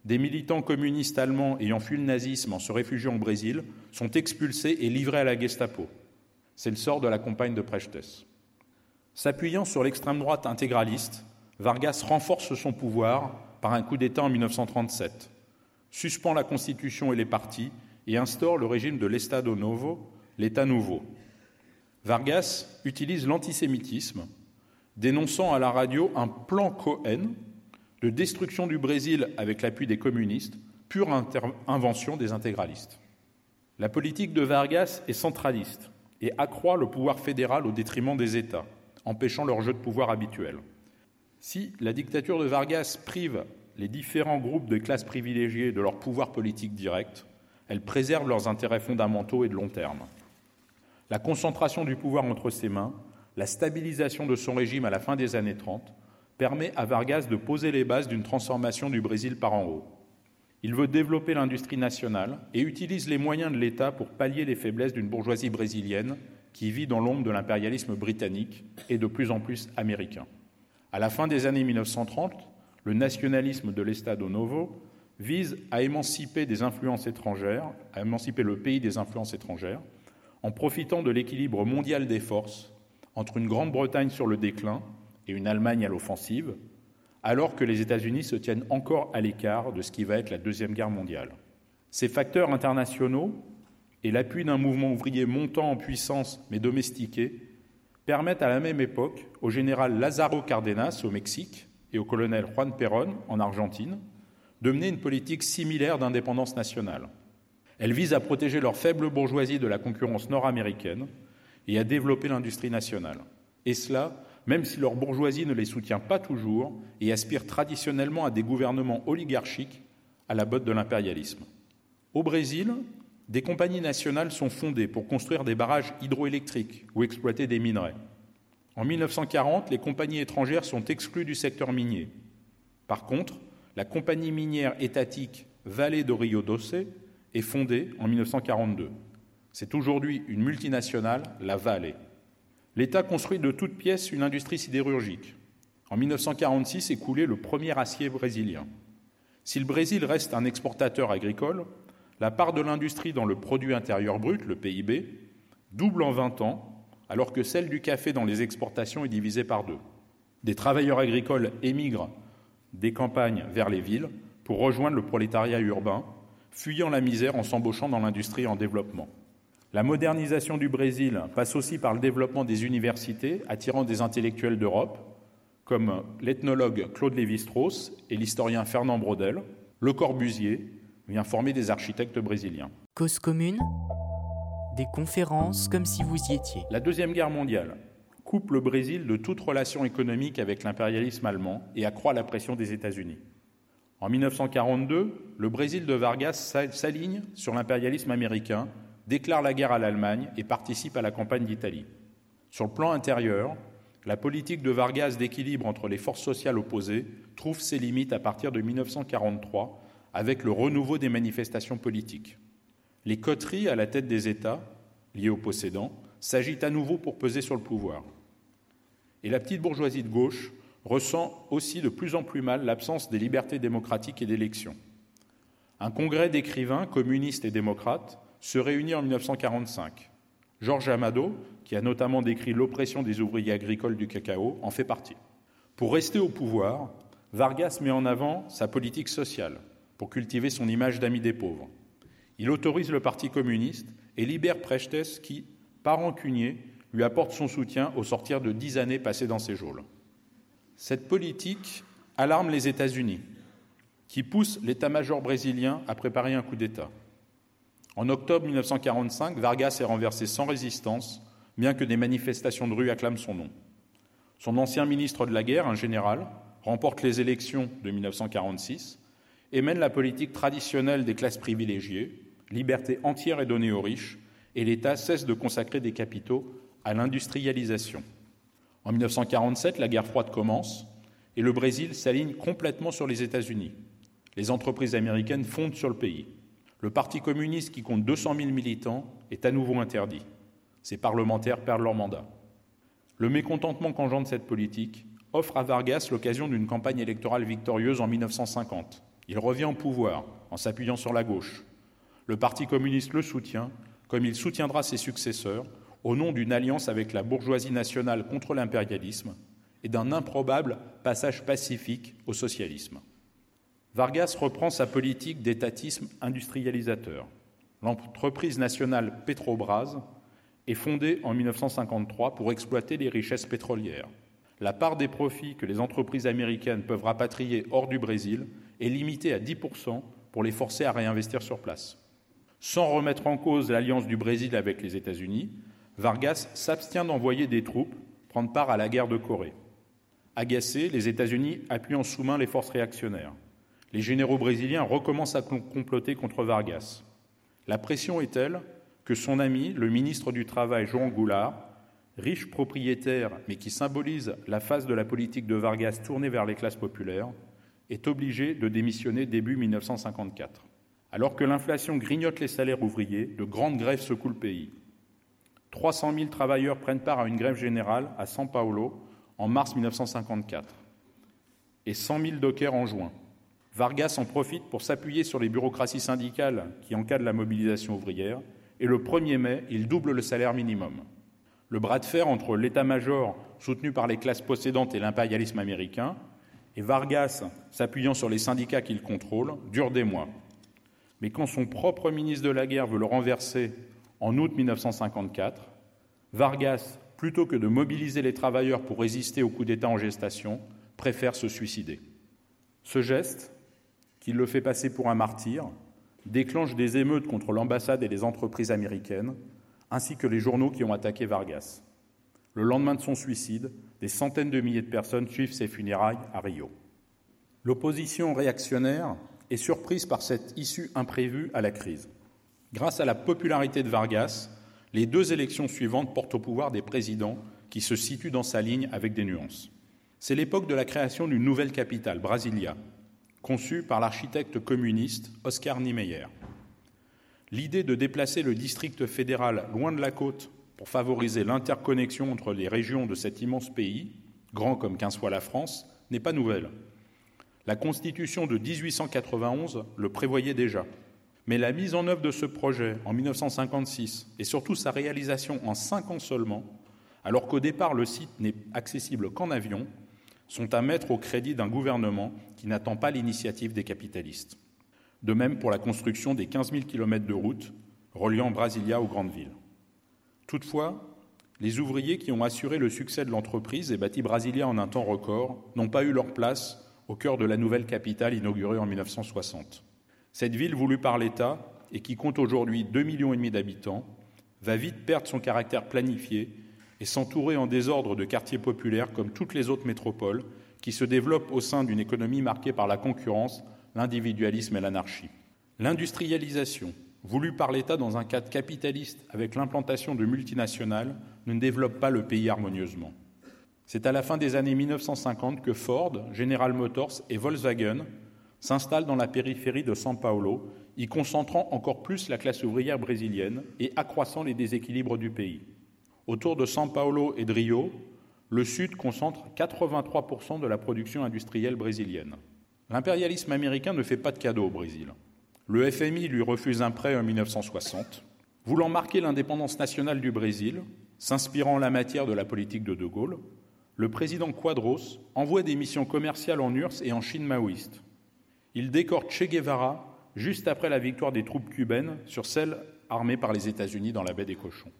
Des militants communistes allemands ayant fui le nazisme en se réfugiant au Brésil sont expulsés et livrés à la Gestapo. C'est le sort de la compagne de Prestes. S'appuyant sur l'extrême droite intégraliste, Vargas renforce son pouvoir par un coup d'État en 1937, suspend la Constitution et les partis et instaure le régime de l'Estado Novo, l'État nouveau. Vargas utilise l'antisémitisme, dénonçant à la radio un plan Cohen de destruction du Brésil avec l'appui des communistes, pure invention des intégralistes. La politique de Vargas est centraliste et accroît le pouvoir fédéral au détriment des États empêchant leur jeu de pouvoir habituel. Si la dictature de Vargas prive les différents groupes de classes privilégiées de leur pouvoir politique direct, elle préserve leurs intérêts fondamentaux et de long terme. La concentration du pouvoir entre ses mains, la stabilisation de son régime à la fin des années 30, permet à Vargas de poser les bases d'une transformation du Brésil par en haut. Il veut développer l'industrie nationale et utilise les moyens de l'État pour pallier les faiblesses d'une bourgeoisie brésilienne qui vit dans l'ombre de l'impérialisme britannique et de plus en plus américain. À la fin des années 1930, le nationalisme de l'Estado Novo vise à émanciper des influences étrangères, à émanciper le pays des influences étrangères, en profitant de l'équilibre mondial des forces entre une Grande-Bretagne sur le déclin et une Allemagne à l'offensive, alors que les États-Unis se tiennent encore à l'écart de ce qui va être la Deuxième Guerre mondiale. Ces facteurs internationaux et l'appui d'un mouvement ouvrier montant en puissance mais domestiqué permettent à la même époque au général Lázaro Cárdenas au Mexique et au colonel Juan Perón en Argentine de mener une politique similaire d'indépendance nationale. Elle vise à protéger leur faible bourgeoisie de la concurrence nord-américaine et à développer l'industrie nationale. Et cela, même si leur bourgeoisie ne les soutient pas toujours et aspire traditionnellement à des gouvernements oligarchiques à la botte de l'impérialisme. Au Brésil, des compagnies nationales sont fondées pour construire des barrages hydroélectriques ou exploiter des minerais. En 1940, les compagnies étrangères sont exclues du secteur minier. Par contre, la compagnie minière étatique Vallée do Rio Doce est fondée en 1942. C'est aujourd'hui une multinationale, la Vale. L'État construit de toutes pièces une industrie sidérurgique. En 1946 est coulé le premier acier brésilien. Si le Brésil reste un exportateur agricole, la part de l'industrie dans le produit intérieur brut, le PIB, double en 20 ans, alors que celle du café dans les exportations est divisée par deux. Des travailleurs agricoles émigrent des campagnes vers les villes pour rejoindre le prolétariat urbain, fuyant la misère en s'embauchant dans l'industrie en développement. La modernisation du Brésil passe aussi par le développement des universités attirant des intellectuels d'Europe, comme l'ethnologue Claude Lévi-Strauss et l'historien Fernand Braudel, Le Corbusier, vient former des architectes brésiliens. Cause commune? Des conférences comme si vous y étiez. La Deuxième Guerre mondiale coupe le Brésil de toute relation économique avec l'impérialisme allemand et accroît la pression des États-Unis. En 1942, le Brésil de Vargas s'aligne sur l'impérialisme américain, déclare la guerre à l'Allemagne et participe à la campagne d'Italie. Sur le plan intérieur, la politique de Vargas d'équilibre entre les forces sociales opposées trouve ses limites à partir de 1943 avec le renouveau des manifestations politiques. Les coteries à la tête des États, liées aux possédants, s'agitent à nouveau pour peser sur le pouvoir. Et la petite bourgeoisie de gauche ressent aussi de plus en plus mal l'absence des libertés démocratiques et d'élections. Un congrès d'écrivains communistes et démocrates se réunit en 1945. Georges Amado, qui a notamment décrit l'oppression des ouvriers agricoles du cacao, en fait partie. Pour rester au pouvoir, Vargas met en avant sa politique sociale, pour cultiver son image d'ami des pauvres. Il autorise le Parti communiste et libère Prestes qui, par rancunier, lui apporte son soutien au sortir de dix années passées dans ses geôles. Cette politique alarme les États-Unis, qui poussent l'état-major brésilien à préparer un coup d'État. En octobre 1945, Vargas est renversé sans résistance, bien que des manifestations de rue acclament son nom. Son ancien ministre de la Guerre, un général, remporte les élections de 1946 et mène la politique traditionnelle des classes privilégiées, liberté entière est donnée aux riches, et l'État cesse de consacrer des capitaux à l'industrialisation. En 1947, la guerre froide commence et le Brésil s'aligne complètement sur les États-Unis. Les entreprises américaines fondent sur le pays. Le Parti communiste, qui compte 200 000 militants, est à nouveau interdit. Ses parlementaires perdent leur mandat. Le mécontentement qu'engendre cette politique offre à Vargas l'occasion d'une campagne électorale victorieuse en 1950. Il revient au pouvoir en s'appuyant sur la gauche. Le Parti communiste le soutient, comme il soutiendra ses successeurs, au nom d'une alliance avec la bourgeoisie nationale contre l'impérialisme et d'un improbable passage pacifique au socialisme. Vargas reprend sa politique d'étatisme industrialisateur. L'entreprise nationale Petrobras est fondée en 1953 pour exploiter les richesses pétrolières. La part des profits que les entreprises américaines peuvent rapatrier hors du Brésil est limitée à 10% pour les forcer à réinvestir sur place. Sans remettre en cause l'alliance du Brésil avec les États-Unis, Vargas s'abstient d'envoyer des troupes prendre part à la guerre de Corée. Agacés, les États-Unis appuient en sous-main les forces réactionnaires. Les généraux brésiliens recommencent à comploter contre Vargas. La pression est telle que son ami, le ministre du Travail Jean Goulard, riche propriétaire mais qui symbolise la phase de la politique de Vargas tournée vers les classes populaires, est obligé de démissionner début 1954. Alors que l'inflation grignote les salaires ouvriers, de grandes grèves secouent le pays. 300 000 travailleurs prennent part à une grève générale à São Paulo en mars 1954 et 100 000 dockers en juin. Vargas en profite pour s'appuyer sur les bureaucraties syndicales qui encadrent la mobilisation ouvrière et le 1er mai, il double le salaire minimum. Le bras de fer entre l'état-major soutenu par les classes possédantes et l'impérialisme américain et Vargas s'appuyant sur les syndicats qu'il contrôle dure des mois. Mais quand son propre ministre de la Guerre veut le renverser en août 1954, Vargas, plutôt que de mobiliser les travailleurs pour résister au coup d'État en gestation, préfère se suicider. Ce geste, qui le fait passer pour un martyr, déclenche des émeutes contre l'ambassade et les entreprises américaines, ainsi que les journaux qui ont attaqué Vargas. Le lendemain de son suicide, des centaines de milliers de personnes suivent ses funérailles à Rio. L'opposition réactionnaire est surprise par cette issue imprévue à la crise. Grâce à la popularité de Vargas, les deux élections suivantes portent au pouvoir des présidents qui se situent dans sa ligne avec des nuances. C'est l'époque de la création d'une nouvelle capitale, Brasilia, conçue par l'architecte communiste Oscar Niemeyer. L'idée de déplacer le district fédéral loin de la côte pour favoriser l'interconnexion entre les régions de cet immense pays, grand comme qu'un soit la France, n'est pas nouvelle. La Constitution de 1891 le prévoyait déjà. Mais la mise en œuvre de ce projet en 1956 et surtout sa réalisation en cinq ans seulement, alors qu'au départ le site n'est accessible qu'en avion, sont à mettre au crédit d'un gouvernement qui n'attend pas l'initiative des capitalistes. De même pour la construction des 15 000 kilomètres de routes reliant Brasilia aux grandes villes. Toutefois, les ouvriers qui ont assuré le succès de l'entreprise et bâti Brasilia en un temps record n'ont pas eu leur place au cœur de la nouvelle capitale inaugurée en 1960. Cette ville voulue par l'État et qui compte aujourd'hui 2,5 millions d'habitants va vite perdre son caractère planifié et s'entourer en désordre de quartiers populaires comme toutes les autres métropoles qui se développent au sein d'une économie marquée par la concurrence, l'individualisme et l'anarchie. L'industrialisation, voulue par l'État dans un cadre capitaliste avec l'implantation de multinationales, ne développe pas le pays harmonieusement. C'est à la fin des années 1950 que Ford, General Motors et Volkswagen s'installe dans la périphérie de São Paulo, y concentrant encore plus la classe ouvrière brésilienne et accroissant les déséquilibres du pays. Autour de São Paulo et de Rio, le Sud concentre 83% de la production industrielle brésilienne. L'impérialisme américain ne fait pas de cadeau au Brésil. Le FMI lui refuse un prêt en 1960. Voulant marquer l'indépendance nationale du Brésil, s'inspirant en la matière de la politique de De Gaulle, le président Quadros envoie des missions commerciales en URSS et en Chine maoïste. Il décore Che Guevara juste après la victoire des troupes cubaines sur celles armées par les États-Unis dans la baie des Cochons.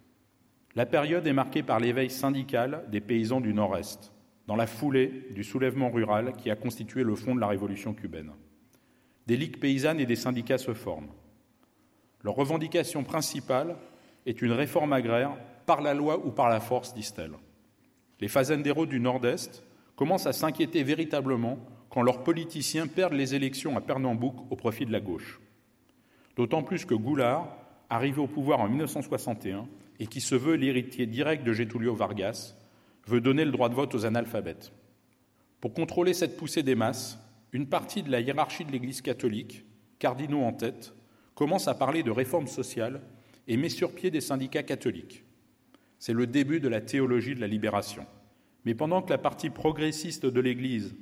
La période est marquée par l'éveil syndical des paysans du Nord-Est, dans la foulée du soulèvement rural qui a constitué le fond de la révolution cubaine. Des ligues paysannes et des syndicats se forment. Leur revendication principale est une réforme agraire par la loi ou par la force, disent-elles. Les fazenderos du Nord-Est commencent à s'inquiéter véritablement quand leurs politiciens perdent les élections à Pernambouc au profit de la gauche. D'autant plus que Goulard, arrivé au pouvoir en 1961 et qui se veut l'héritier direct de Getulio Vargas, veut donner le droit de vote aux analphabètes. Pour contrôler cette poussée des masses, une partie de la hiérarchie de l'Église catholique, cardinaux en tête, commence à parler de réforme sociale et met sur pied des syndicats catholiques. C'est le début de la théologie de la libération. Mais pendant que la partie progressiste de l'Église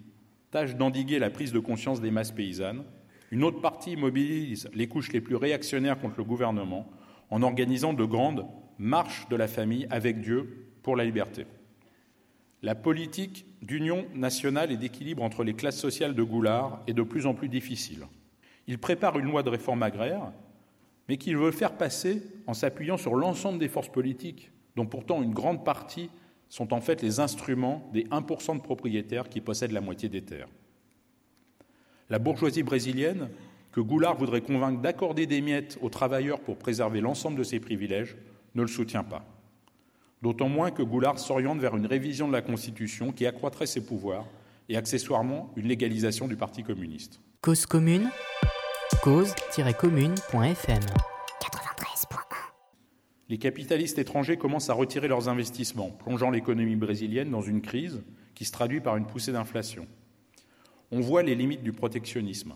tâche d'endiguer la prise de conscience des masses paysannes, une autre partie mobilise les couches les plus réactionnaires contre le gouvernement en organisant de grandes marches de la famille avec Dieu pour la liberté. La politique d'union nationale et d'équilibre entre les classes sociales de Goulard est de plus en plus difficile. Il prépare une loi de réforme agraire, mais qu'il veut faire passer en s'appuyant sur l'ensemble des forces politiques, dont pourtant une grande partie sont en fait les instruments des 1% de propriétaires qui possèdent la moitié des terres. La bourgeoisie brésilienne, que Goulard voudrait convaincre d'accorder des miettes aux travailleurs pour préserver l'ensemble de ses privilèges, ne le soutient pas. D'autant moins que Goulard s'oriente vers une révision de la Constitution qui accroîtrait ses pouvoirs et accessoirement une légalisation du Parti communiste. Cause commune, cause-commune.fm les capitalistes étrangers commencent à retirer leurs investissements, plongeant l'économie brésilienne dans une crise qui se traduit par une poussée d'inflation. On voit les limites du protectionnisme,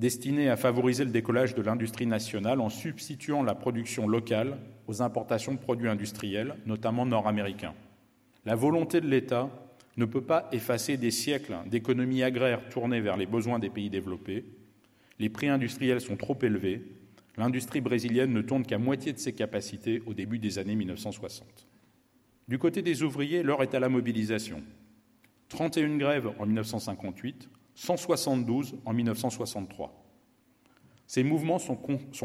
destiné à favoriser le décollage de l'industrie nationale en substituant la production locale aux importations de produits industriels, notamment nord-américains. La volonté de l'État ne peut pas effacer des siècles d'économie agraire tournée vers les besoins des pays développés. Les prix industriels sont trop élevés l'industrie brésilienne ne tourne qu'à moitié de ses capacités au début des années 1960. Du côté des ouvriers, l'heure est à la mobilisation. 31 grèves en 1958, 172 en 1963. Ces mouvements sont,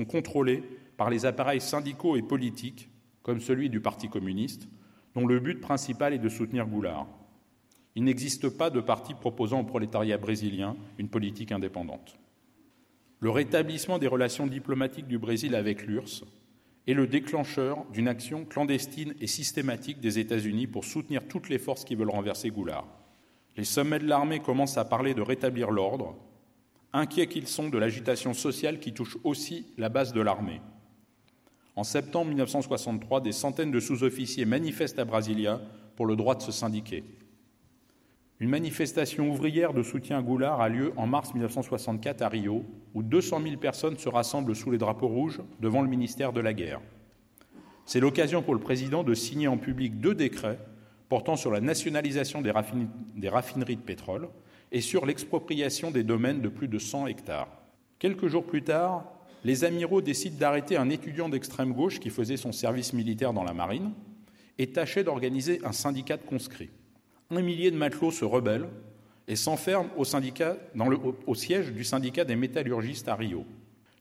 contrôlés par les appareils syndicaux et politiques, comme celui du Parti communiste, dont le but principal est de soutenir Goulard. Il n'existe pas de parti proposant au prolétariat brésilien une politique indépendante. Le rétablissement des relations diplomatiques du Brésil avec l'URSS est le déclencheur d'une action clandestine et systématique des États-Unis pour soutenir toutes les forces qui veulent renverser Goulard. Les sommets de l'armée commencent à parler de rétablir l'ordre, inquiets qu'ils sont de l'agitation sociale qui touche aussi la base de l'armée. En septembre 1963, des centaines de sous-officiers manifestent à Brasilia pour le droit de se syndiquer. Une manifestation ouvrière de soutien à Goulard a lieu en mars 1964 à Rio, où 200 000 personnes se rassemblent sous les drapeaux rouges devant le ministère de la Guerre. C'est l'occasion pour le président de signer en public deux décrets portant sur la nationalisation des, raffineries de pétrole et sur l'expropriation des domaines de plus de 100 hectares. Quelques jours plus tard, les amiraux décident d'arrêter un étudiant d'extrême gauche qui faisait son service militaire dans la marine et tâchait d'organiser un syndicat de conscrits un millier de matelots se rebellent et s'enferment au, siège du syndicat des métallurgistes à Rio.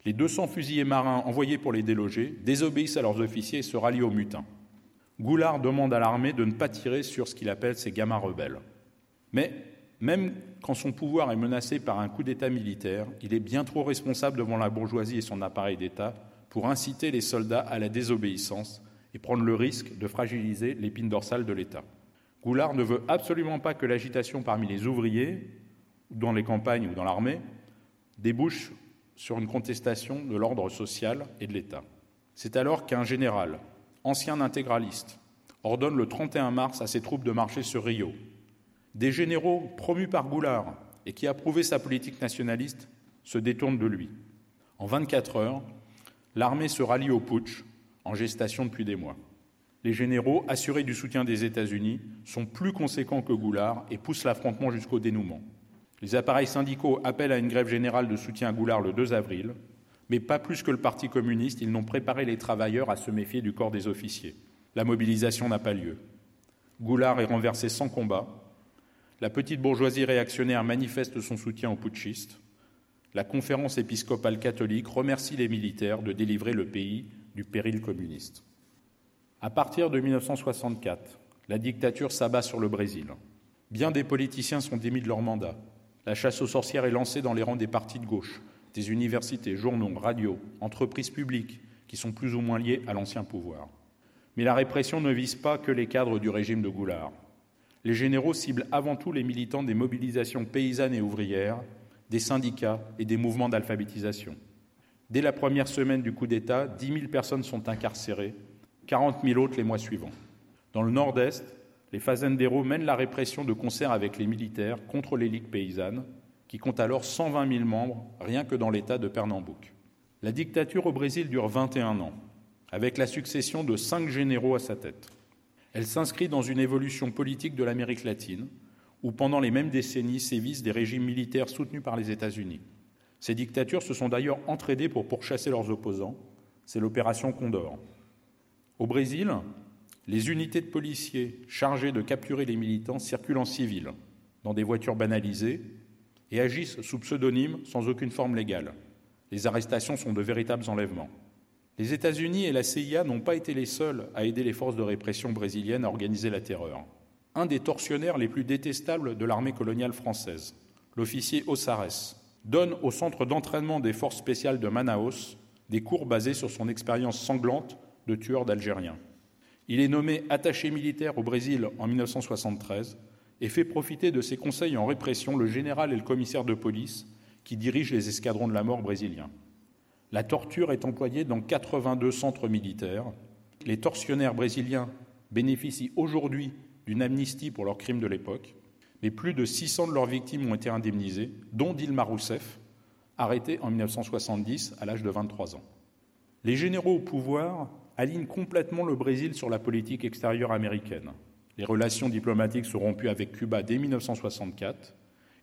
Les 200 fusiliers marins envoyés pour les déloger désobéissent à leurs officiers et se rallient aux mutins. Goulard demande à l'armée de ne pas tirer sur ce qu'il appelle ses gamins rebelles. Mais même quand son pouvoir est menacé par un coup d'État militaire, il est bien trop responsable devant la bourgeoisie et son appareil d'État pour inciter les soldats à la désobéissance et prendre le risque de fragiliser l'épine dorsale de l'État. Goulard ne veut absolument pas que l'agitation parmi les ouvriers, dans les campagnes ou dans l'armée, débouche sur une contestation de l'ordre social et de l'État. C'est alors qu'un général, ancien intégraliste, ordonne le 31 mars à ses troupes de marcher sur Rio. Des généraux promus par Goulard et qui approuvaient sa politique nationaliste se détournent de lui. En 24 heures, l'armée se rallie au putsch, en gestation depuis des mois les généraux, assurés du soutien des États-Unis, sont plus conséquents que Goulard et poussent l'affrontement jusqu'au dénouement. Les appareils syndicaux appellent à une grève générale de soutien à Goulard le 2 avril, mais pas plus que le Parti communiste, ils n'ont préparé les travailleurs à se méfier du corps des officiers. La mobilisation n'a pas lieu. Goulard est renversé sans combat. La petite bourgeoisie réactionnaire manifeste son soutien aux putschistes. La conférence épiscopale catholique remercie les militaires de délivrer le pays du péril communiste. À partir de 1964, la dictature s'abat sur le Brésil. Bien des politiciens sont démis de leur mandat. La chasse aux sorcières est lancée dans les rangs des partis de gauche, des universités, journaux, radios, entreprises publiques qui sont plus ou moins liées à l'ancien pouvoir. Mais la répression ne vise pas que les cadres du régime de Goulard. Les généraux ciblent avant tout les militants des mobilisations paysannes et ouvrières, des syndicats et des mouvements d'alphabétisation. Dès la première semaine du coup d'État, 10 000 personnes sont incarcérées 40 000 autres les mois suivants. Dans le nord-est, les Fazendeiros mènent la répression de concert avec les militaires contre les ligues paysannes, qui comptent alors 120 000 membres rien que dans l'État de Pernambouc. La dictature au Brésil dure 21 ans, avec la succession de cinq généraux à sa tête. Elle s'inscrit dans une évolution politique de l'Amérique latine, où pendant les mêmes décennies sévissent des régimes militaires soutenus par les États-Unis. Ces dictatures se sont d'ailleurs entraidées pour pourchasser leurs opposants. C'est l'opération Condor. Au Brésil, les unités de policiers chargées de capturer les militants circulent en civil, dans des voitures banalisées, et agissent sous pseudonyme sans aucune forme légale. Les arrestations sont de véritables enlèvements. Les États-Unis et la CIA n'ont pas été les seuls à aider les forces de répression brésiliennes à organiser la terreur un des tortionnaires les plus détestables de l'armée coloniale française, l'officier Ossares, donne au centre d'entraînement des forces spéciales de Manaus des cours basés sur son expérience sanglante de tueur d'Algériens. Il est nommé attaché militaire au Brésil en 1973 et fait profiter de ses conseils en répression le général et le commissaire de police qui dirigent les escadrons de la mort brésiliens. La torture est employée dans 82 centres militaires. Les tortionnaires brésiliens bénéficient aujourd'hui d'une amnistie pour leurs crimes de l'époque, mais plus de 600 de leurs victimes ont été indemnisées, dont Dilma Rousseff, arrêté en 1970 à l'âge de 23 ans. Les généraux au pouvoir alignent complètement le Brésil sur la politique extérieure américaine. Les relations diplomatiques sont rompues avec Cuba dès 1964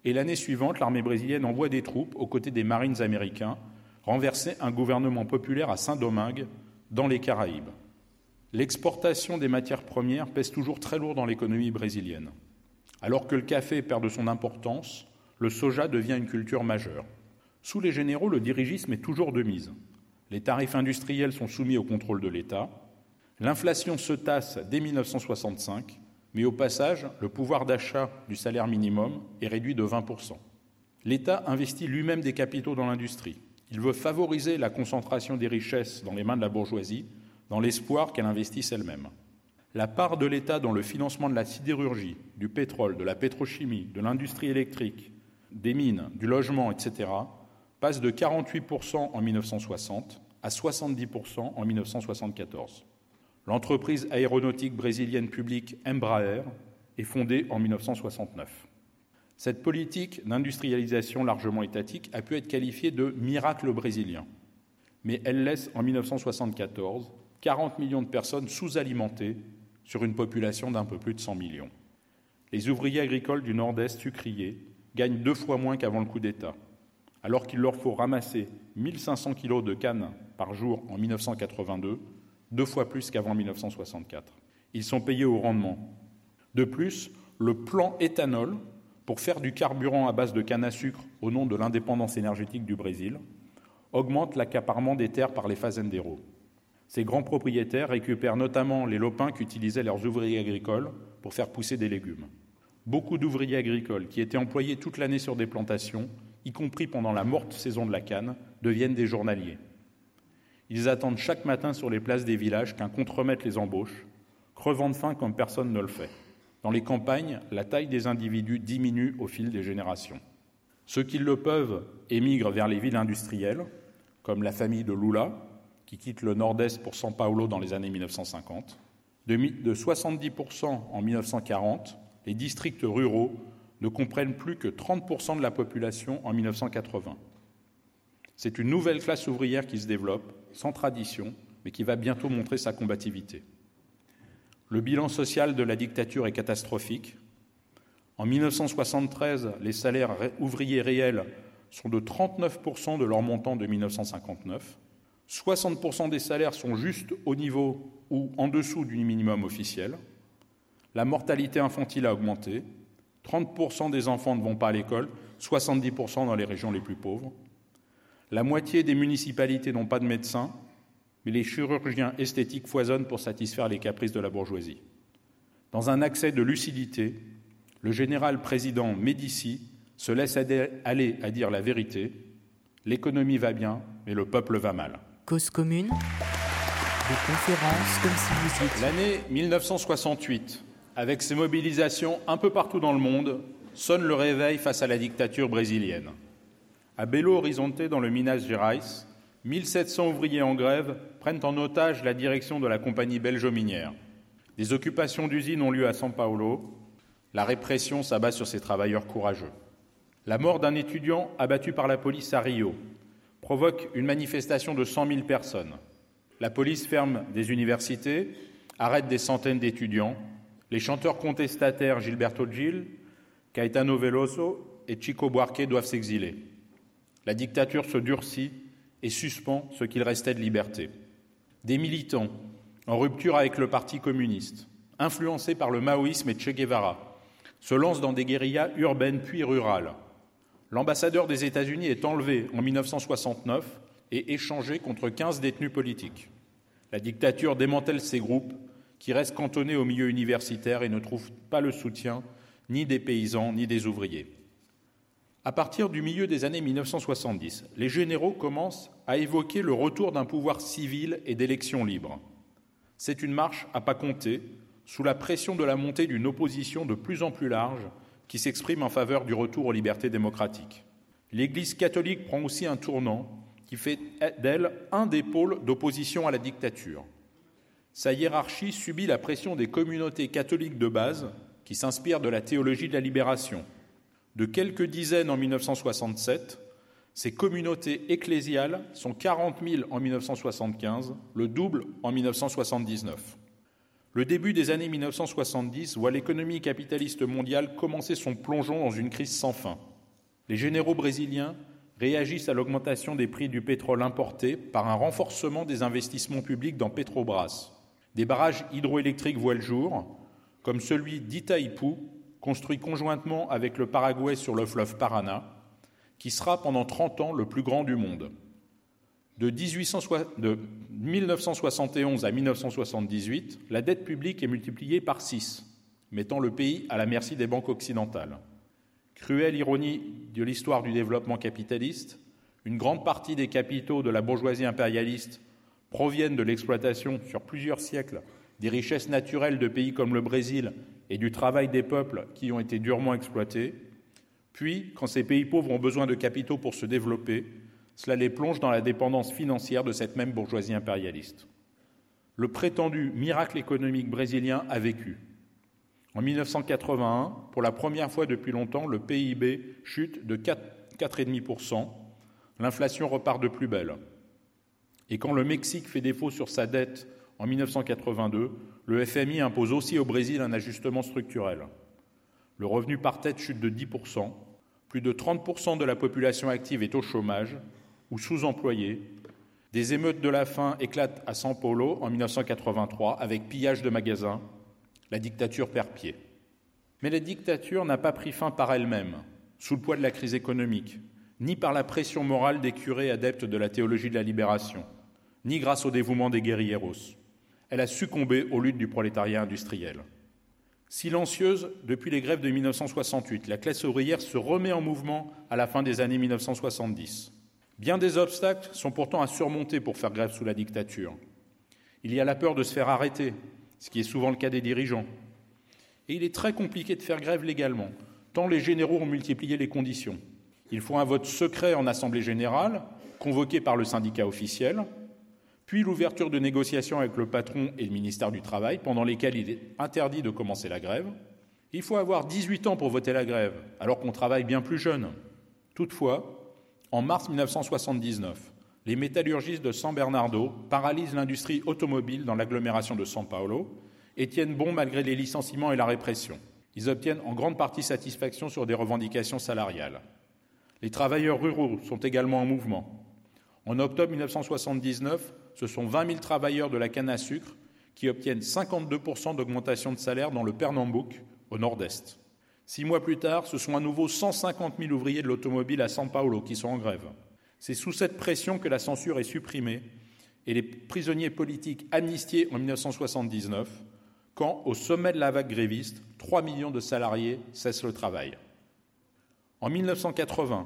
et l'année suivante, l'armée brésilienne envoie des troupes aux côtés des Marines américains renverser un gouvernement populaire à Saint-Domingue dans les Caraïbes. L'exportation des matières premières pèse toujours très lourd dans l'économie brésilienne. Alors que le café perd de son importance, le soja devient une culture majeure. Sous les généraux, le dirigisme est toujours de mise. Les tarifs industriels sont soumis au contrôle de l'État. L'inflation se tasse dès 1965, mais au passage, le pouvoir d'achat du salaire minimum est réduit de 20%. L'État investit lui-même des capitaux dans l'industrie. Il veut favoriser la concentration des richesses dans les mains de la bourgeoisie dans l'espoir qu'elle investisse elle-même. La part de l'État dans le financement de la sidérurgie, du pétrole, de la pétrochimie, de l'industrie électrique, des mines, du logement, etc., passe de 48% en 1960 à 70% en 1974. L'entreprise aéronautique brésilienne publique Embraer est fondée en 1969. Cette politique d'industrialisation largement étatique a pu être qualifiée de miracle brésilien, mais elle laisse en 1974 40 millions de personnes sous-alimentées sur une population d'un peu plus de 100 millions. Les ouvriers agricoles du Nord-Est sucrier gagnent deux fois moins qu'avant le coup d'État, alors qu'il leur faut ramasser 1500 kilos de canne par jour en 1982, deux fois plus qu'avant 1964. Ils sont payés au rendement. De plus, le plan éthanol pour faire du carburant à base de canne à sucre au nom de l'indépendance énergétique du Brésil augmente l'accaparement des terres par les fazenderos. Ces grands propriétaires récupèrent notamment les lopins qu'utilisaient leurs ouvriers agricoles pour faire pousser des légumes. Beaucoup d'ouvriers agricoles qui étaient employés toute l'année sur des plantations, y compris pendant la morte saison de la canne, deviennent des journaliers. Ils attendent chaque matin sur les places des villages qu'un contremaître les embauche, crevant de faim comme personne ne le fait. Dans les campagnes, la taille des individus diminue au fil des générations. Ceux qui le peuvent émigrent vers les villes industrielles, comme la famille de Lula, qui quitte le nord-est pour São Paulo dans les années 1950. De, 70% en 1940, les districts ruraux ne comprennent plus que 30% de la population en 1980. C'est une nouvelle classe ouvrière qui se développe, sans tradition, mais qui va bientôt montrer sa combativité. Le bilan social de la dictature est catastrophique. En 1973, les salaires ouvriers réels sont de 39% de leur montant de 1959. 60% des salaires sont juste au niveau ou en dessous du minimum officiel. La mortalité infantile a augmenté. 30% des enfants ne vont pas à l'école, 70% dans les régions les plus pauvres. La moitié des municipalités n'ont pas de médecins, mais les chirurgiens esthétiques foisonnent pour satisfaire les caprices de la bourgeoisie. Dans un accès de lucidité, le général président Médici se laisse aller à dire la vérité. L'économie va bien, mais le peuple va mal. Cause commune, des conférences comme si vous. L'année 1968, avec ses mobilisations un peu partout dans le monde, sonne le réveil face à la dictature brésilienne. À Belo Horizonte, dans le Minas Gerais, 1700 ouvriers en grève prennent en otage la direction de la compagnie belge-minière. Des occupations d'usines ont lieu à São Paulo. La répression s'abat sur ces travailleurs courageux. La mort d'un étudiant abattu par la police à Rio, provoque une manifestation de 100 000 personnes. La police ferme des universités, arrête des centaines d'étudiants. Les chanteurs contestataires Gilberto Gil, Caetano Veloso et Chico Buarque doivent s'exiler. La dictature se durcit et suspend ce qu'il restait de liberté. Des militants, en rupture avec le Parti communiste, influencés par le maoïsme et Che Guevara, se lancent dans des guérillas urbaines puis rurales. L'ambassadeur des États-Unis est enlevé en 1969 et échangé contre 15 détenus politiques. La dictature démantèle ces groupes qui restent cantonnés au milieu universitaire et ne trouvent pas le soutien ni des paysans ni des ouvriers. À partir du milieu des années 1970, les généraux commencent à évoquer le retour d'un pouvoir civil et d'élections libres. C'est une marche à pas compter, sous la pression de la montée d'une opposition de plus en plus large qui s'exprime en faveur du retour aux libertés démocratiques. L'Église catholique prend aussi un tournant qui fait d'elle un des pôles d'opposition à la dictature. Sa hiérarchie subit la pression des communautés catholiques de base qui s'inspirent de la théologie de la libération, de quelques dizaines en 1967, ces communautés ecclésiales sont 40 000 en 1975, le double en 1979. Le début des années 1970 voit l'économie capitaliste mondiale commencer son plongeon dans une crise sans fin. Les généraux brésiliens réagissent à l'augmentation des prix du pétrole importé par un renforcement des investissements publics dans Petrobras. Des barrages hydroélectriques voient le jour, comme celui d'Itaipú, construit conjointement avec le Paraguay sur le fleuve Parana, qui sera pendant 30 ans le plus grand du monde. De, 1971 à 1978, la dette publique est multipliée par 6, mettant le pays à la merci des banques occidentales. Cruelle ironie de l'histoire du développement capitaliste, une grande partie des capitaux de la bourgeoisie impérialiste proviennent de l'exploitation sur plusieurs siècles des richesses naturelles de pays comme le Brésil et du travail des peuples qui ont été durement exploités. Puis, quand ces pays pauvres ont besoin de capitaux pour se développer, cela les plonge dans la dépendance financière de cette même bourgeoisie impérialiste. Le prétendu miracle économique brésilien a vécu. En 1981, pour la première fois depuis longtemps, le PIB chute de 4,5%. L'inflation repart de plus belle. Et quand le Mexique fait défaut sur sa dette en 1982, le FMI impose aussi au Brésil un ajustement structurel. Le revenu par tête chute de 10%, plus de 30% de la population active est au chômage ou sous-employée. Des émeutes de la faim éclatent à São Paulo en 1983 avec pillage de magasins. La dictature perd pied. Mais la dictature n'a pas pris fin par elle-même, sous le poids de la crise économique, ni par la pression morale des curés adeptes de la théologie de la libération, ni grâce au dévouement des guerrilleros elle a succombé aux luttes du prolétariat industriel. Silencieuse depuis les grèves de 1968, la classe ouvrière se remet en mouvement à la fin des années 1970. Bien des obstacles sont pourtant à surmonter pour faire grève sous la dictature. Il y a la peur de se faire arrêter, ce qui est souvent le cas des dirigeants. Et il est très compliqué de faire grève légalement, tant les généraux ont multiplié les conditions. Il faut un vote secret en Assemblée générale, convoqué par le syndicat officiel, puis l'ouverture de négociations avec le patron et le ministère du Travail, pendant lesquelles il est interdit de commencer la grève. Il faut avoir 18 ans pour voter la grève, alors qu'on travaille bien plus jeune. Toutefois, en mars 1979, les métallurgistes de San Bernardo paralysent l'industrie automobile dans l'agglomération de San Paulo et tiennent bon malgré les licenciements et la répression. Ils obtiennent en grande partie satisfaction sur des revendications salariales. Les travailleurs ruraux sont également en mouvement. En octobre 1979, ce sont 20 000 travailleurs de la canne à sucre qui obtiennent 52% d'augmentation de salaire dans le Pernambouc, au nord-est. Six mois plus tard, ce sont à nouveau 150 000 ouvriers de l'automobile à São Paulo qui sont en grève. C'est sous cette pression que la censure est supprimée et les prisonniers politiques amnistiés en 1979, quand, au sommet de la vague gréviste, 3 millions de salariés cessent le travail. En 1980,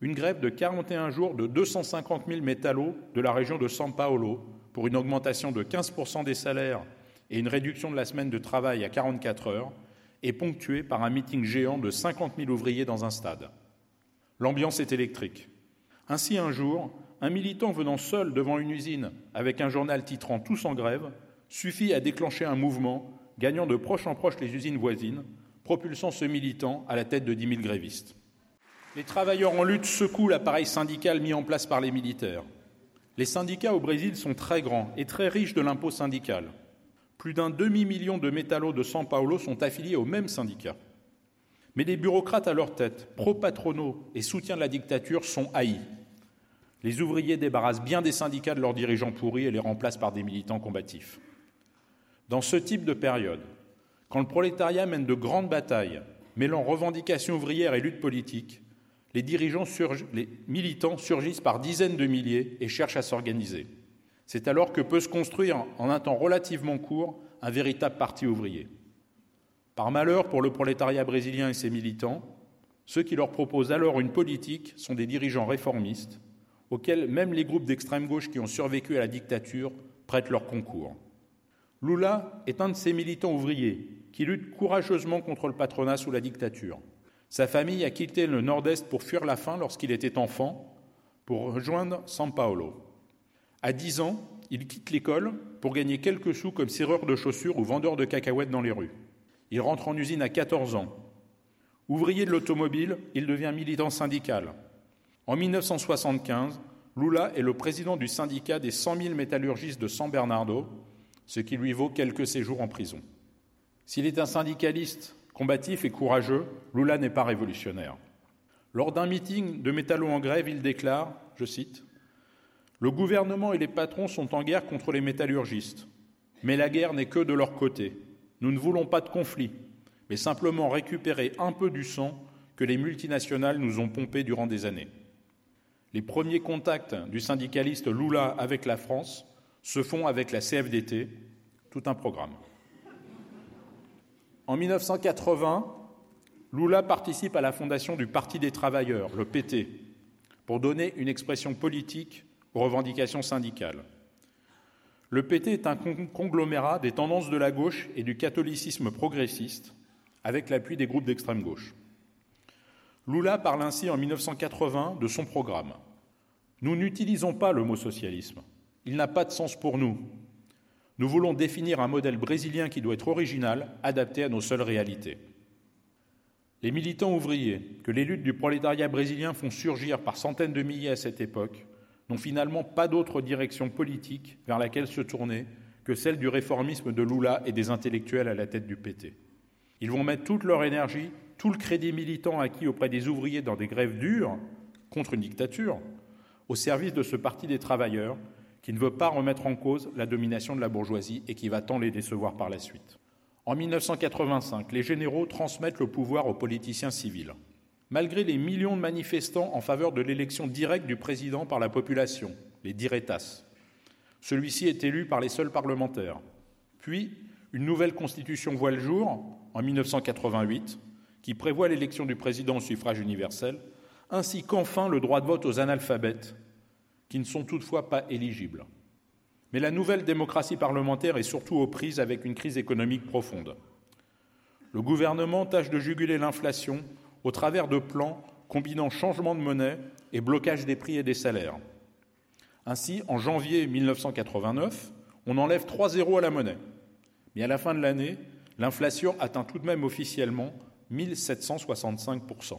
une grève de 41 jours de 250 000 métallos de la région de São Paulo pour une augmentation de 15 des salaires et une réduction de la semaine de travail à 44 heures est ponctuée par un meeting géant de 50 000 ouvriers dans un stade. L'ambiance est électrique. Ainsi, un jour, un militant venant seul devant une usine avec un journal titrant Tous en grève suffit à déclencher un mouvement gagnant de proche en proche les usines voisines, propulsant ce militant à la tête de 10 000 grévistes. Les travailleurs en lutte secouent l'appareil syndical mis en place par les militaires. Les syndicats au Brésil sont très grands et très riches de l'impôt syndical. plus d'un demi-million de métallos de São Paulo sont affiliés au même syndicat. Mais les bureaucrates à leur tête, pro-patronaux et soutien de la dictature, sont haïs. Les ouvriers débarrassent bien des syndicats de leurs dirigeants pourris et les remplacent par des militants combatifs. Dans ce type de période, quand le prolétariat mène de grandes batailles, mêlant revendications ouvrières et lutte politique, les dirigeants, militants surgissent par dizaines de milliers et cherchent à s'organiser. C'est alors que peut se construire, en un temps relativement court, un véritable parti ouvrier. Par malheur pour le prolétariat brésilien et ses militants, ceux qui leur proposent alors une politique sont des dirigeants réformistes, auxquels même les groupes d'extrême gauche qui ont survécu à la dictature prêtent leur concours. Lula est un de ces militants ouvriers qui luttent courageusement contre le patronat sous la dictature. Sa famille a quitté le nord-est pour fuir la faim lorsqu'il était enfant, pour rejoindre São Paulo. À 10 ans, il quitte l'école pour gagner quelques sous comme serreur de chaussures ou vendeur de cacahuètes dans les rues. Il rentre en usine à 14 ans. Ouvrier de l'automobile, il devient militant syndical. En 1975, Lula est le président du syndicat des 100 000 métallurgistes de San Bernardo, ce qui lui vaut quelques séjours en prison. S'il est un syndicaliste combatif et courageux, Lula n'est pas révolutionnaire. Lors d'un meeting de métallos en grève, il déclare, je cite, Le gouvernement et les patrons sont en guerre contre les métallurgistes, mais la guerre n'est que de leur côté. Nous ne voulons pas de conflit, mais simplement récupérer un peu du sang que les multinationales nous ont pompé durant des années. Les premiers contacts du syndicaliste Lula avec la France se font avec la CFDT, tout un programme. En 1980, Lula participe à la fondation du Parti des travailleurs, le PT, pour donner une expression politique aux revendications syndicales. Le PT est un conglomérat des tendances de la gauche et du catholicisme progressiste, avec l'appui des groupes d'extrême gauche. Lula parle ainsi en 1980 de son programme. Nous n'utilisons pas le mot socialisme. Il n'a pas de sens pour nous. Nous voulons définir un modèle brésilien qui doit être original, adapté à nos seules réalités. Les militants ouvriers que les luttes du prolétariat brésilien font surgir par centaines de milliers à cette époque n'ont finalement pas d'autre direction politique vers laquelle se tourner que celle du réformisme de Lula et des intellectuels à la tête du PT. Ils vont mettre toute leur énergie, tout le crédit militant acquis auprès des ouvriers dans des grèves dures contre une dictature, au service de ce parti des travailleurs qui ne veut pas remettre en cause la domination de la bourgeoisie et qui va tant les décevoir par la suite. En 1985, les généraux transmettent le pouvoir aux politiciens civils. Malgré les millions de manifestants en faveur de l'élection directe du président par la population, les diretas, celui-ci est élu par les seuls parlementaires. Puis, une nouvelle constitution voit le jour, en 1988, qui prévoit l'élection du président au suffrage universel, ainsi qu'enfin le droit de vote aux analphabètes, qui ne sont toutefois pas éligibles. Mais la nouvelle démocratie parlementaire est surtout aux prises avec une crise économique profonde. Le gouvernement tâche de juguler l'inflation au travers de plans combinant changement de monnaie et blocage des prix et des salaires. Ainsi, en janvier 1989, on enlève 3 zéros à la monnaie. Mais à la fin de l'année, l'inflation atteint tout de même officiellement 1765%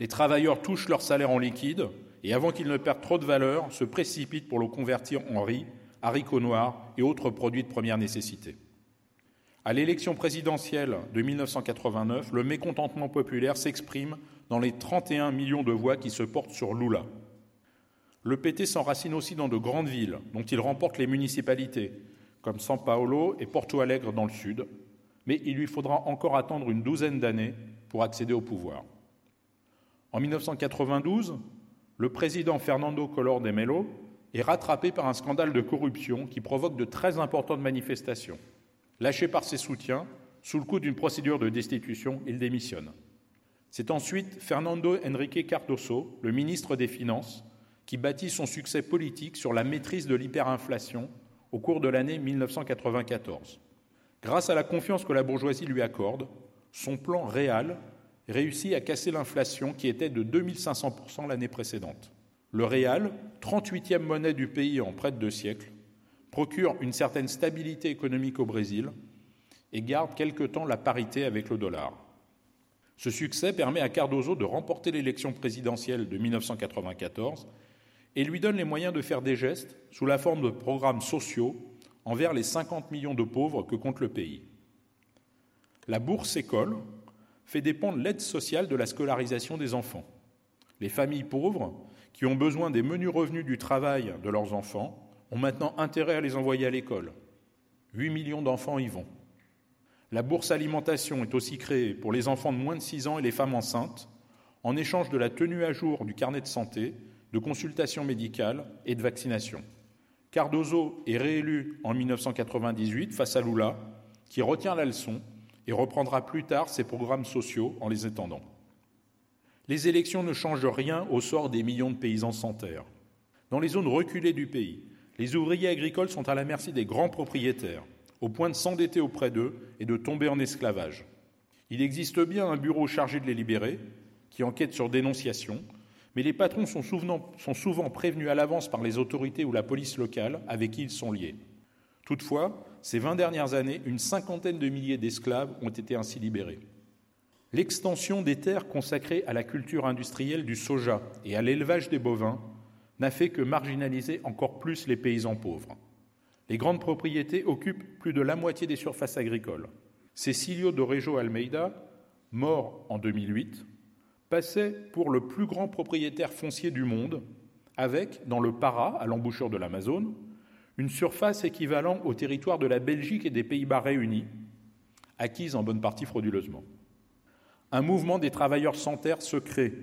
Les travailleurs touchent leur salaire en liquide et avant qu'il ne perde trop de valeur, se précipite pour le convertir en riz, haricots noirs et autres produits de première nécessité. À l'élection présidentielle de 1989, le mécontentement populaire s'exprime dans les 31 millions de voix qui se portent sur Lula. Le PT s'enracine aussi dans de grandes villes, dont il remporte les municipalités, comme São Paulo et Porto Alegre dans le sud, mais il lui faudra encore attendre une douzaine d'années pour accéder au pouvoir. En 1992, le président Fernando Collor de Mello est rattrapé par un scandale de corruption qui provoque de très importantes manifestations. Lâché par ses soutiens, sous le coup d'une procédure de destitution, il démissionne. C'est ensuite Fernando Henrique Cardoso, le ministre des Finances, qui bâtit son succès politique sur la maîtrise de l'hyperinflation au cours de l'année 1994. Grâce à la confiance que la bourgeoisie lui accorde, son plan réel réussit à casser l'inflation qui était de 2500% l'année précédente. Le réal, 38e monnaie du pays en près de deux siècles, procure une certaine stabilité économique au Brésil et garde quelque temps la parité avec le dollar. Ce succès permet à Cardoso de remporter l'élection présidentielle de 1994 et lui donne les moyens de faire des gestes sous la forme de programmes sociaux envers les 50 millions de pauvres que compte le pays. La bourse école fait dépendre l'aide sociale de la scolarisation des enfants. Les familles pauvres, qui ont besoin des menus revenus du travail de leurs enfants, ont maintenant intérêt à les envoyer à l'école. 8 millions d'enfants y vont. La bourse alimentation est aussi créée pour les enfants de moins de 6 ans et les femmes enceintes, en échange de la tenue à jour du carnet de santé, de consultation médicale et de vaccination. Cardozo est réélu en 1998 face à Lula, qui retient la leçon et reprendra plus tard ses programmes sociaux en les étendant. Les élections ne changent rien au sort des millions de paysans sans terre. Dans les zones reculées du pays, les ouvriers agricoles sont à la merci des grands propriétaires, au point de s'endetter auprès d'eux et de tomber en esclavage. Il existe bien un bureau chargé de les libérer, qui enquête sur dénonciation, mais les patrons sont souvent, sont souvent prévenus à l'avance par les autorités ou la police locale avec qui ils sont liés. Toutefois, ces vingt dernières années, une cinquantaine de milliers d'esclaves ont été ainsi libérés. L'extension des terres consacrées à la culture industrielle du soja et à l'élevage des bovins n'a fait que marginaliser encore plus les paysans pauvres. Les grandes propriétés occupent plus de la moitié des surfaces agricoles. Cecilio de Rejo Almeida, mort en 2008, passait pour le plus grand propriétaire foncier du monde, avec, dans le Para, à l'embouchure de l'Amazone, une surface équivalente au territoire de la Belgique et des Pays-Bas réunis, acquise en bonne partie frauduleusement. Un mouvement des travailleurs sans terre se crée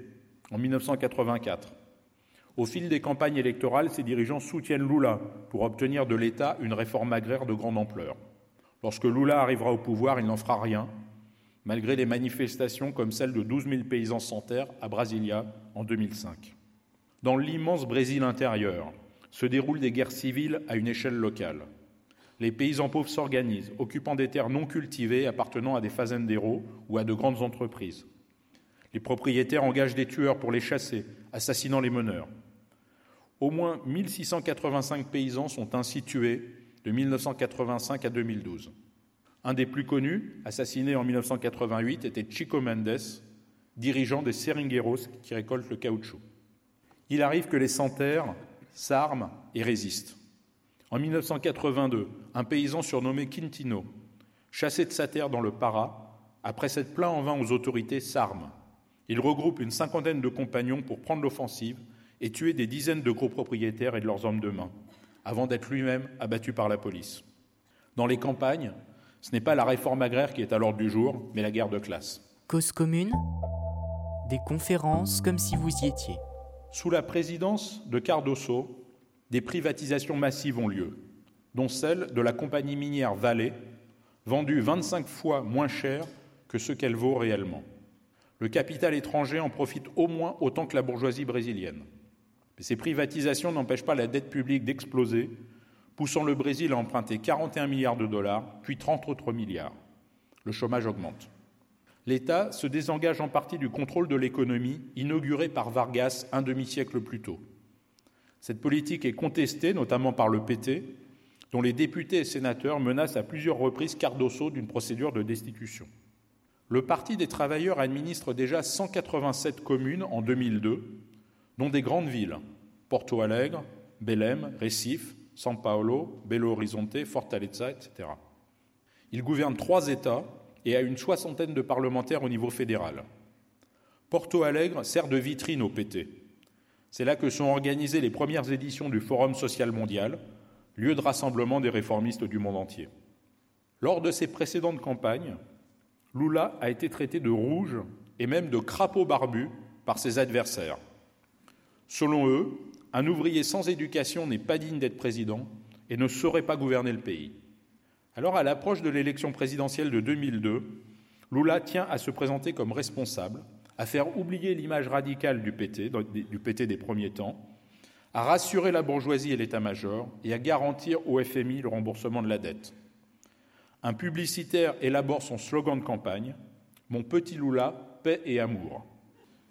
en 1984. Au fil des campagnes électorales, ces dirigeants soutiennent Lula pour obtenir de l'État une réforme agraire de grande ampleur. Lorsque Lula arrivera au pouvoir, il n'en fera rien, malgré des manifestations comme celle de 12 000 paysans sans terre à Brasilia en 2005. Dans l'immense Brésil intérieur se déroulent des guerres civiles à une échelle locale. Les paysans pauvres s'organisent, occupant des terres non cultivées appartenant à des fazendeiros ou à de grandes entreprises. Les propriétaires engagent des tueurs pour les chasser, assassinant les meneurs. Au moins 1685 paysans sont ainsi tués de 1985 à 2012. Un des plus connus, assassiné en 1988, était Chico Mendes, dirigeant des seringueros qui récoltent le caoutchouc. Il arrive que les sans-terres s'arment et résistent. En 1982, un paysan surnommé Quintino, chassé de sa terre dans le Para, après s'être plaint en vain aux autorités, s'arme. Il regroupe une cinquantaine de compagnons pour prendre l'offensive et tuer des dizaines de gros propriétaires et de leurs hommes de main, avant d'être lui-même abattu par la police. Dans les campagnes, ce n'est pas la réforme agraire qui est à l'ordre du jour, mais la guerre de classe. Cause commune? Des conférences comme si vous y étiez. Sous la présidence de Cardoso, des privatisations massives ont lieu, dont celle de la compagnie minière Vallée, vendue 25 fois moins cher que ce qu'elle vaut réellement. Le capital étranger en profite au moins autant que la bourgeoisie brésilienne. Mais ces privatisations n'empêchent pas la dette publique d'exploser poussant le Brésil à emprunter 41 milliards de dollars, puis 30 autres milliards. Le chômage augmente. L'État se désengage en partie du contrôle de l'économie inauguré par Vargas un demi-siècle plus tôt. Cette politique est contestée notamment par le PT, dont les députés et sénateurs menacent à plusieurs reprises Cardoso d'une procédure de destitution. Le Parti des travailleurs administre déjà 187 communes en 2002, dont des grandes villes, Porto Alegre, Belém, Recife, São Paulo, Belo Horizonte, Fortaleza, etc. Il gouverne trois États et a une soixantaine de parlementaires au niveau fédéral. Porto Alegre sert de vitrine au PT. C'est là que sont organisées les premières éditions du Forum social mondial, lieu de rassemblement des réformistes du monde entier. Lors de ses précédentes campagnes, Lula a été traité de rouge et même de crapaud barbu par ses adversaires. Selon eux, un ouvrier sans éducation n'est pas digne d'être président et ne saurait pas gouverner le pays. Alors, à l'approche de l'élection présidentielle de 2002, Lula tient à se présenter comme responsable, à faire oublier l'image radicale du PT, des premiers temps, à rassurer la bourgeoisie et l'état-major et à garantir au FMI le remboursement de la dette. Un publicitaire élabore son slogan de campagne Mon petit Lula, paix et amour.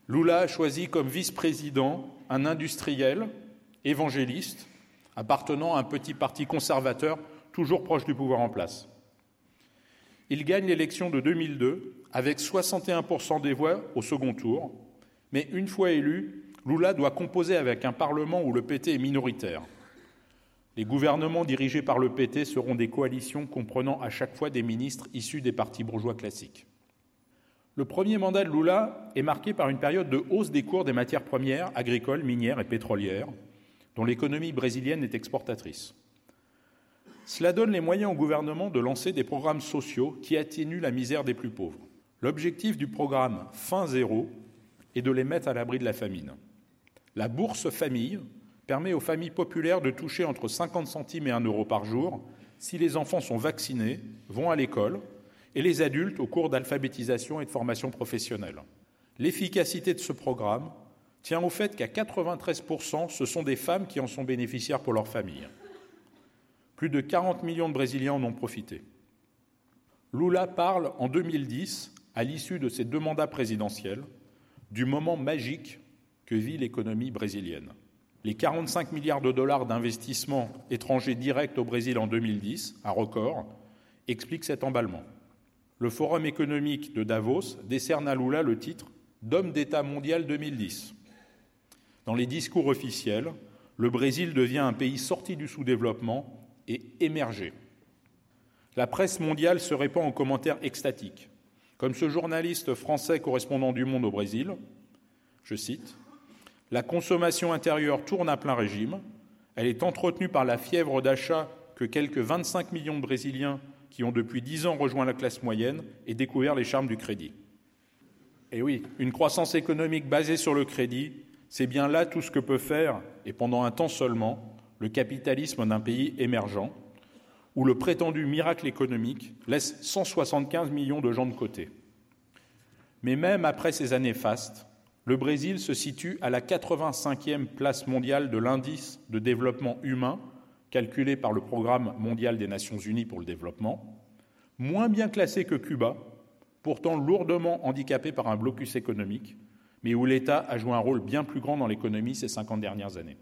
Lula a choisi comme vice-président un industriel évangéliste appartenant à un petit parti conservateur toujours proche du pouvoir en place. Il gagne l'élection de 2002 avec 61% des voix au second tour, mais une fois élu, Lula doit composer avec un Parlement où le PT est minoritaire. Les gouvernements dirigés par le PT seront des coalitions comprenant à chaque fois des ministres issus des partis bourgeois classiques. Le premier mandat de Lula est marqué par une période de hausse des cours des matières premières agricoles, minières et pétrolières, dont l'économie brésilienne est exportatrice. Cela donne les moyens au gouvernement de lancer des programmes sociaux qui atténuent la misère des plus pauvres. L'objectif du programme Fin Zéro est de les mettre à l'abri de la famine. La bourse famille permet aux familles populaires de toucher entre 50 centimes et 1 euro par jour si les enfants sont vaccinés, vont à l'école, et les adultes au cours d'alphabétisation et de formation professionnelle. L'efficacité de ce programme tient au fait qu'à 93%, ce sont des femmes qui en sont bénéficiaires pour leur famille. Plus de 40 millions de Brésiliens en ont profité. Lula parle en 2010, à l'issue de ses deux mandats présidentiels, du moment magique que vit l'économie brésilienne. Les 45 milliards de dollars d'investissements étrangers directs au Brésil en 2010, un record, expliquent cet emballement. Le Forum économique de Davos décerne à Lula le titre d'homme d'État mondial 2010. Dans les discours officiels, le Brésil devient un pays sorti du sous-développement et émergé. La presse mondiale se répand en commentaires extatiques, comme ce journaliste français correspondant du Monde au Brésil, je cite, La consommation intérieure tourne à plein régime, elle est entretenue par la fièvre d'achat que quelques 25 millions de Brésiliens qui ont depuis dix ans rejoint la classe moyenne et découvert les charmes du crédit. Et oui, une croissance économique basée sur le crédit, c'est bien là tout ce que peut faire, et pendant un temps seulement, le capitalisme d'un pays émergent, où le prétendu miracle économique laisse 175 millions de gens de côté. Mais même après ces années fastes, le Brésil se situe à la 85e place mondiale de l'indice de développement humain calculé par le Programme mondial des Nations Unies pour le développement, moins bien classé que Cuba, pourtant lourdement handicapé par un blocus économique, mais où l'État a joué un rôle bien plus grand dans l'économie ces 50 dernières années.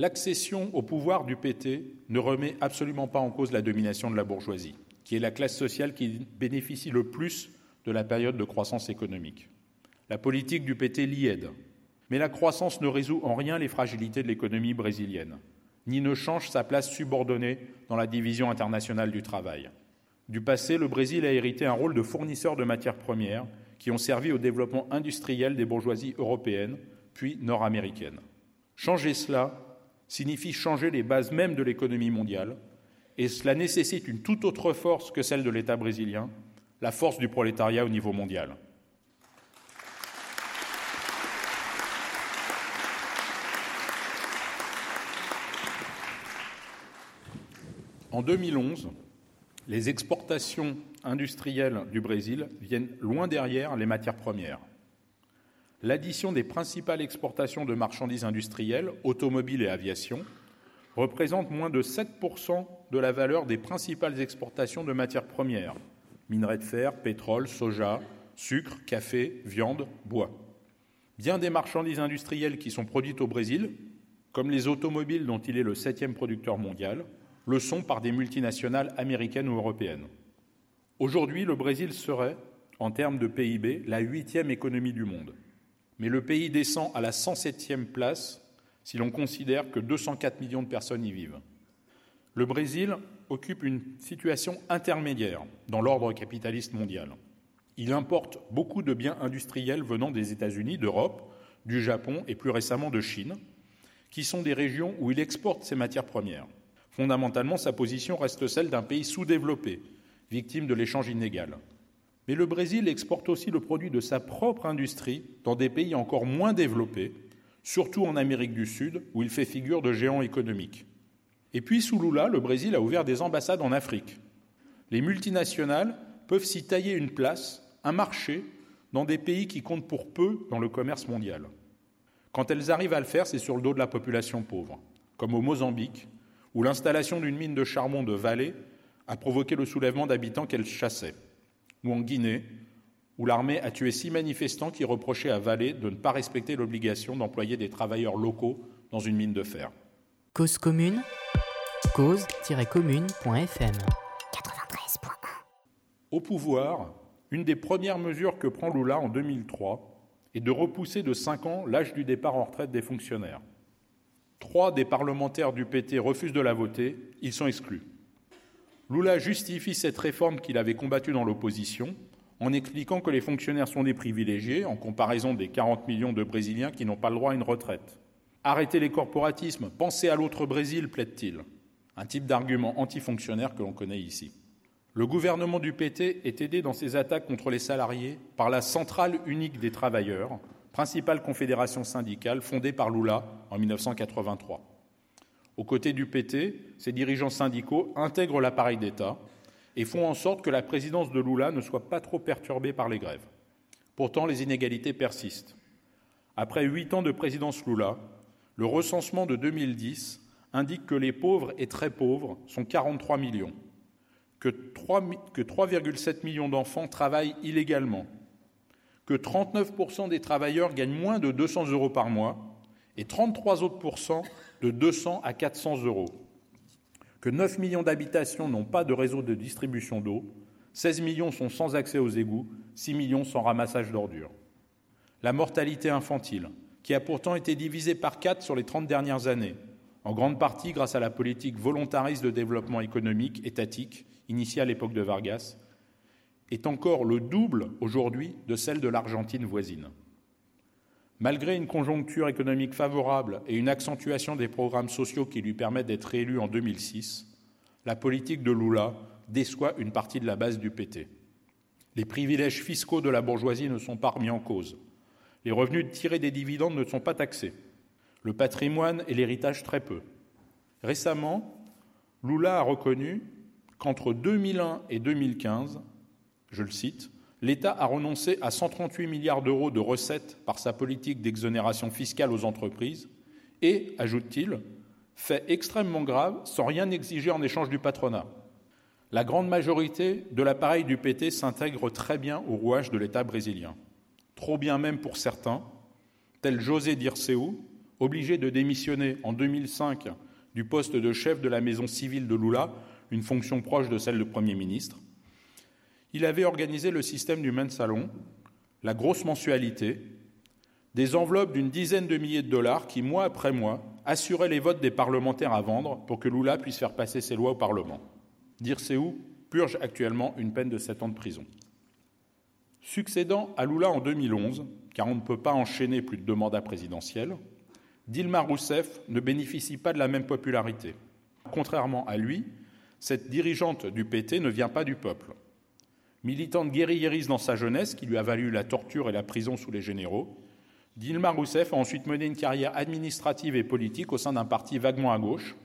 L'accession au pouvoir du PT ne remet absolument pas en cause la domination de la bourgeoisie, qui est la classe sociale qui bénéficie le plus de la période de croissance économique. La politique du PT l'y aide, mais la croissance ne résout en rien les fragilités de l'économie brésilienne, ni ne change sa place subordonnée dans la division internationale du travail. Du passé, le Brésil a hérité un rôle de fournisseur de matières premières qui ont servi au développement industriel des bourgeoisies européennes, puis nord-américaines. Changer cela signifie changer les bases mêmes de l'économie mondiale, et cela nécessite une toute autre force que celle de l'État brésilien, la force du prolétariat au niveau mondial. En 2011, les exportations industrielles du Brésil viennent loin derrière les matières premières. L'addition des principales exportations de marchandises industrielles, automobiles et aviation, représente moins de 7% de la valeur des principales exportations de matières premières, minerais de fer, pétrole, soja, sucre, café, viande, bois. Bien des marchandises industrielles qui sont produites au Brésil, comme les automobiles dont il est le septième producteur mondial, le sont par des multinationales américaines ou européennes. Aujourd'hui, le Brésil serait, en termes de PIB, la huitième économie du monde. Mais le pays descend à la 107e place si l'on considère que 204 millions de personnes y vivent. Le Brésil occupe une situation intermédiaire dans l'ordre capitaliste mondial. Il importe beaucoup de biens industriels venant des États-Unis, d'Europe, du Japon et plus récemment de Chine, qui sont des régions où il exporte ses matières premières. Fondamentalement, sa position reste celle d'un pays sous-développé, victime de l'échange inégal. Mais le Brésil exporte aussi le produit de sa propre industrie dans des pays encore moins développés, surtout en Amérique du Sud, où il fait figure de géant économique. Et puis, sous Lula, le Brésil a ouvert des ambassades en Afrique. Les multinationales peuvent s'y tailler une place, un marché, dans des pays qui comptent pour peu dans le commerce mondial. Quand elles arrivent à le faire, c'est sur le dos de la population pauvre, comme au Mozambique, où l'installation d'une mine de charbon de vallée a provoqué le soulèvement d'habitants qu'elle chassait, ou en Guinée, où l'armée a tué six manifestants qui reprochaient à Vallée de ne pas respecter l'obligation d'employer des travailleurs locaux dans une mine de fer. Cause commune cause-commune.fm Au pouvoir, une des premières mesures que prend Lula en 2003 est de repousser de cinq ans l'âge du départ en retraite des fonctionnaires. trois des parlementaires du PT refusent de la voter, ils sont exclus. Lula justifie cette réforme qu'il avait combattue dans l'opposition en expliquant que les fonctionnaires sont des privilégiés en comparaison des 40 millions de Brésiliens qui n'ont pas le droit à une retraite. Arrêtez les corporatismes, pensez à l'autre Brésil, plaide-t-il. Un type d'argument antifonctionnaire que l'on connaît ici. Le gouvernement du PT est aidé dans ses attaques contre les salariés par la Centrale unique des travailleurs, principale confédération syndicale fondée par Lula en 1983. Aux côtés du PT, ses dirigeants syndicaux intègrent l'appareil d'État et font en sorte que la présidence de Lula ne soit pas trop perturbée par les grèves. Pourtant, les inégalités persistent. Après huit ans de présidence Lula, le recensement de 2010 indique que les pauvres et très pauvres sont 43 millions, que 3,7 millions d'enfants travaillent illégalement, que 39% des travailleurs gagnent moins de 200 euros par mois et 33 autres de 200 à 400 euros que 9 millions d'habitations n'ont pas de réseau de distribution d'eau, 16 millions sont sans accès aux égouts, 6 millions sans ramassage d'ordures. La mortalité infantile, qui a pourtant été divisée par quatre sur les 30 dernières années, en grande partie grâce à la politique volontariste de développement économique étatique initiée à l'époque de Vargas, est encore le double aujourd'hui de celle de l'Argentine voisine. Malgré une conjoncture économique favorable et une accentuation des programmes sociaux qui lui permettent d'être réélu en 2006, la politique de Lula déçoit une partie de la base du PT. Les privilèges fiscaux de la bourgeoisie ne sont pas remis en cause. Les revenus tirés des dividendes ne sont pas taxés. Le patrimoine et l'héritage très peu. Récemment, Lula a reconnu qu'entre 2001 et 2015, je le cite, l'État a renoncé à 138 milliards d'euros de recettes par sa politique d'exonération fiscale aux entreprises et, ajoute-t-il, fait extrêmement grave sans rien exiger en échange du patronat. La grande majorité de l'appareil du PT s'intègre très bien au rouage de l'État brésilien. Trop bien même pour certains, tel José Dirceu, obligé de démissionner en 2005 du poste de chef de la maison civile de Lula, une fonction proche de celle de Premier ministre, il avait organisé le système du salon, la grosse mensualité, des enveloppes d'une dizaine de milliers de dollars qui, mois après mois, assuraient les votes des parlementaires à vendre pour que Lula puisse faire passer ses lois au Parlement. Dirceu purge actuellement une peine de sept ans de prison. Succédant à Lula en 2011, car on ne peut pas enchaîner plus de deux mandats présidentiels, Dilma Rousseff ne bénéficie pas de la même popularité. Contrairement à lui, cette dirigeante du PT ne vient pas du peuple. Militante guérillériste dans sa jeunesse, qui lui a valu la torture et la prison sous les généraux, Dilma Rousseff a ensuite mené une carrière administrative et politique au sein d'un parti vaguement à gauche.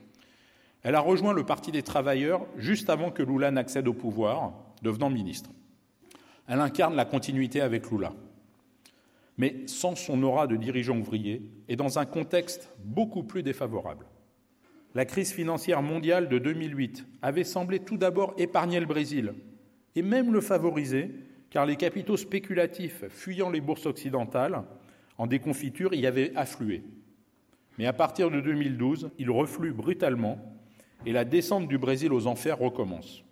Elle a rejoint le Parti des travailleurs juste avant que Lula n'accède au pouvoir, devenant ministre. Elle incarne la continuité avec Lula. Mais sans son aura de dirigeant ouvrier et dans un contexte beaucoup plus défavorable. La crise financière mondiale de 2008 avait semblé tout d'abord épargner le Brésil, et même le favoriser, car les capitaux spéculatifs fuyant les bourses occidentales en déconfiture y avaient afflué. Mais à partir de 2012, ils refluent brutalement et la descente du Brésil aux enfers recommence.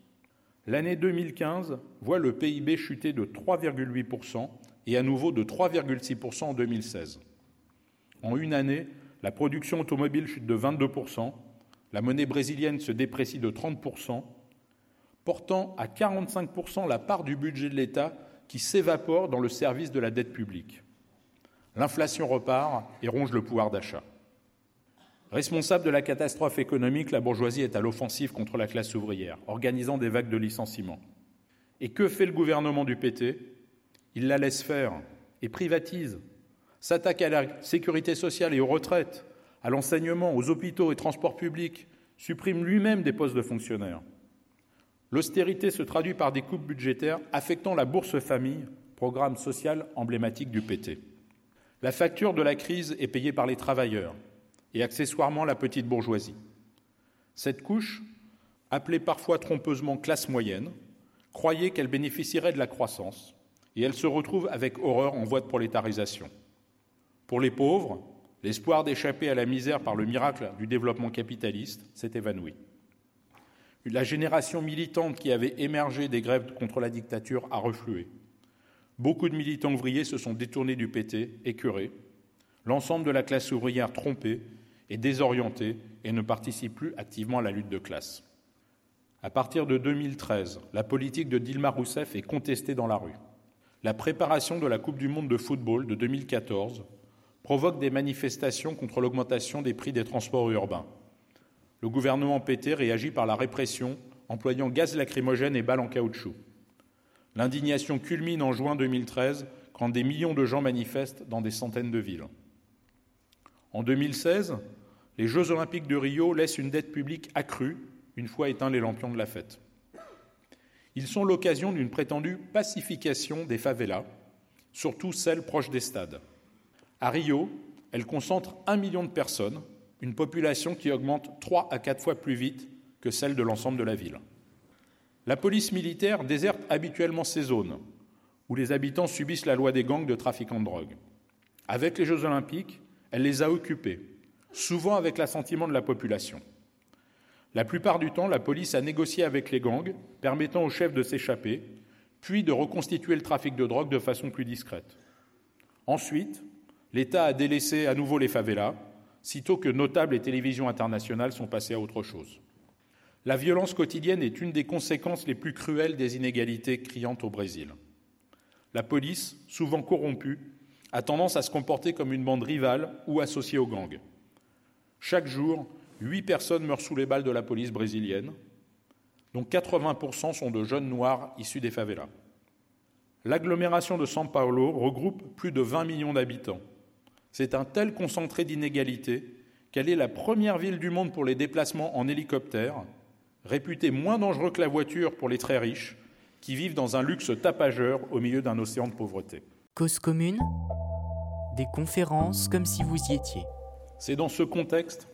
L'année 2015 voit le PIB chuter de 3,8% et à nouveau de 3,6% en 2016. En une année, la production automobile chute de 22%, la monnaie brésilienne se déprécie de 30%, portant à 45% la part du budget de l'État qui s'évapore dans le service de la dette publique. L'inflation repart et ronge le pouvoir d'achat. Responsable de la catastrophe économique, la bourgeoisie est à l'offensive contre la classe ouvrière, organisant des vagues de licenciements. Et que fait le gouvernement du PT Il la laisse faire et privatise, s'attaque à la sécurité sociale et aux retraites, à l'enseignement, aux hôpitaux et transports publics, supprime lui-même des postes de fonctionnaires. L'austérité se traduit par des coupes budgétaires affectant la bourse famille, programme social emblématique du PT. La facture de la crise est payée par les travailleurs et accessoirement la petite bourgeoisie. Cette couche, appelée parfois trompeusement classe moyenne, croyait qu'elle bénéficierait de la croissance et elle se retrouve avec horreur en voie de prolétarisation. Pour les pauvres, l'espoir d'échapper à la misère par le miracle du développement capitaliste s'est évanoui. La génération militante qui avait émergé des grèves contre la dictature a reflué. Beaucoup de militants ouvriers se sont détournés du PT, écœurés, l'ensemble de la classe ouvrière trompée est désorientée et ne participe plus activement à la lutte de classe. À partir de 2013, la politique de Dilma Rousseff est contestée dans la rue. La préparation de la Coupe du monde de football de 2014 provoque des manifestations contre l'augmentation des prix des transports urbains. Le gouvernement PT réagit par la répression, employant gaz lacrymogène et balles en caoutchouc. L'indignation culmine en juin 2013 quand des millions de gens manifestent dans des centaines de villes. En 2016, les Jeux olympiques de Rio laissent une dette publique accrue une fois éteints les lampions de la fête. Ils sont l'occasion d'une prétendue pacification des favelas, surtout celles proches des stades. À Rio, elles concentrent un million de personnes, une population qui augmente trois à quatre fois plus vite que celle de l'ensemble de la ville. La police militaire déserte habituellement ces zones où les habitants subissent la loi des gangs de trafiquants de drogue. Avec les Jeux olympiques, elle les a occupés, souvent avec l'assentiment de la population. La plupart du temps, la police a négocié avec les gangs, permettant aux chefs de s'échapper, puis de reconstituer le trafic de drogue de façon plus discrète. Ensuite, l'État a délaissé à nouveau les favelas, sitôt que notables et télévisions internationales sont passées à autre chose. La violence quotidienne est une des conséquences les plus cruelles des inégalités criantes au Brésil. La police, souvent corrompue, a tendance à se comporter comme une bande rivale ou associée aux gangs. Chaque jour, Huit personnes meurent sous les balles de la police brésilienne, dont 80% sont de jeunes noirs issus des favelas. L'agglomération de São Paulo regroupe plus de 20 millions d'habitants. C'est un tel concentré d'inégalités qu'elle est la première ville du monde pour les déplacements en hélicoptère, réputée moins dangereux que la voiture pour les très riches, qui vivent dans un luxe tapageur au milieu d'un océan de pauvreté. Cause commune Des conférences comme si vous y étiez. C'est dans ce contexte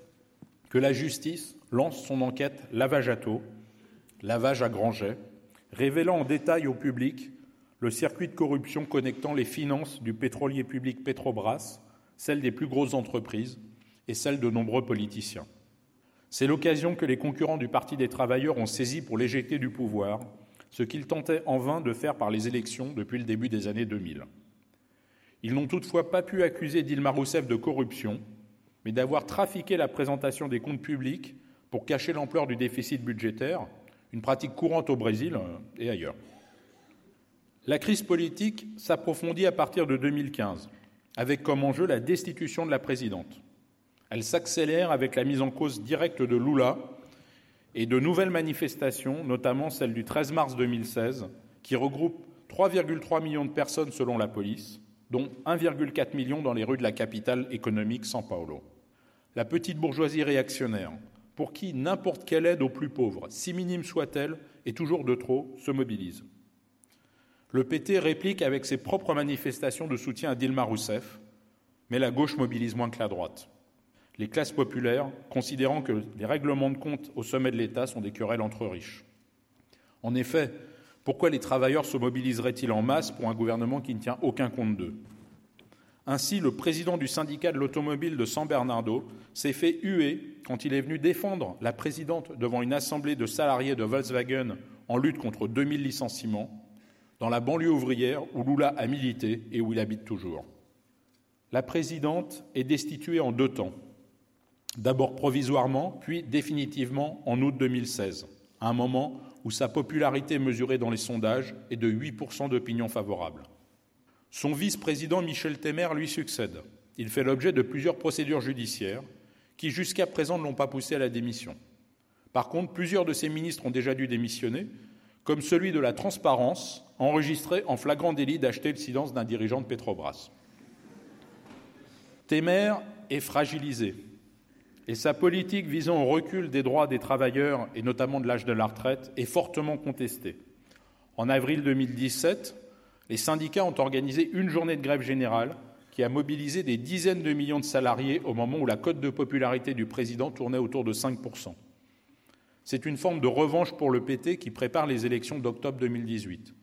que la justice lance son enquête lavage à taux, lavage à grand jet, révélant en détail au public le circuit de corruption connectant les finances du pétrolier public Petrobras, celles des plus grosses entreprises et celles de nombreux politiciens. C'est l'occasion que les concurrents du Parti des travailleurs ont saisi pour l'éjecter du pouvoir, ce qu'ils tentaient en vain de faire par les élections depuis le début des années 2000. Ils n'ont toutefois pas pu accuser Dilma Rousseff de corruption, mais d'avoir trafiqué la présentation des comptes publics pour cacher l'ampleur du déficit budgétaire, une pratique courante au Brésil euh, et ailleurs. La crise politique s'approfondit à partir de 2015, avec comme enjeu la destitution de la présidente. Elle s'accélère avec la mise en cause directe de Lula et de nouvelles manifestations, notamment celle du 13 mars 2016, qui regroupe 3,3 millions de personnes selon la police, dont 1,4 million dans les rues de la capitale économique São Paulo. La petite bourgeoisie réactionnaire, pour qui n'importe quelle aide aux plus pauvres, si minime soit-elle, est toujours de trop, se mobilise. Le PT réplique avec ses propres manifestations de soutien à Dilma Rousseff, mais la gauche mobilise moins que la droite. Les classes populaires, considérant que les règlements de compte au sommet de l'État sont des querelles entre riches. En effet, pourquoi les travailleurs se mobiliseraient-ils en masse pour un gouvernement qui ne tient aucun compte d'eux? Ainsi, le président du syndicat de l'automobile de San Bernardo s'est fait huer quand il est venu défendre la présidente devant une assemblée de salariés de Volkswagen en lutte contre 2000 licenciements dans la banlieue ouvrière où Lula a milité et où il habite toujours. La présidente est destituée en deux temps. D'abord provisoirement, puis définitivement en août 2016, à un moment où sa popularité mesurée dans les sondages est de 8% d'opinion favorable. Son vice-président Michel Temer lui succède. Il fait l'objet de plusieurs procédures judiciaires qui jusqu'à présent ne l'ont pas poussé à la démission. Par contre, plusieurs de ses ministres ont déjà dû démissionner, comme celui de la transparence, enregistré en flagrant délit d'acheter le silence d'un dirigeant de Petrobras. Temer est fragilisé et sa politique visant au recul des droits des travailleurs et notamment de l'âge de la retraite est fortement contestée. En avril 2017, les syndicats ont organisé une journée de grève générale qui a mobilisé des dizaines de millions de salariés au moment où la cote de popularité du président tournait autour de 5%. C'est une forme de revanche pour le PT qui prépare les élections d'octobre 2018.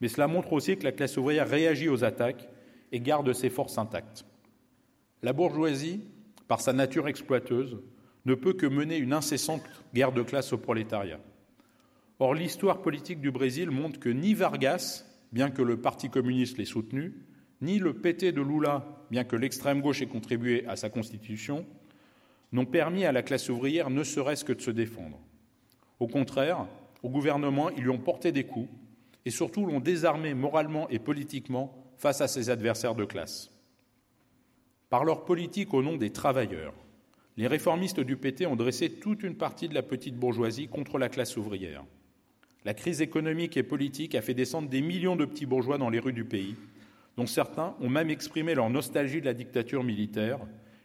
Mais cela montre aussi que la classe ouvrière réagit aux attaques et garde ses forces intactes. La bourgeoisie par sa nature exploiteuse, ne peut que mener une incessante guerre de classe au prolétariat. Or, l'histoire politique du Brésil montre que ni Vargas, bien que le Parti communiste l'ait soutenu, ni le PT de Lula, bien que l'extrême gauche ait contribué à sa constitution, n'ont permis à la classe ouvrière ne serait-ce que de se défendre. Au contraire, au gouvernement, ils lui ont porté des coups et surtout l'ont désarmé moralement et politiquement face à ses adversaires de classe. Par leur politique au nom des travailleurs, les réformistes du PT ont dressé toute une partie de la petite bourgeoisie contre la classe ouvrière. La crise économique et politique a fait descendre des millions de petits bourgeois dans les rues du pays, dont certains ont même exprimé leur nostalgie de la dictature militaire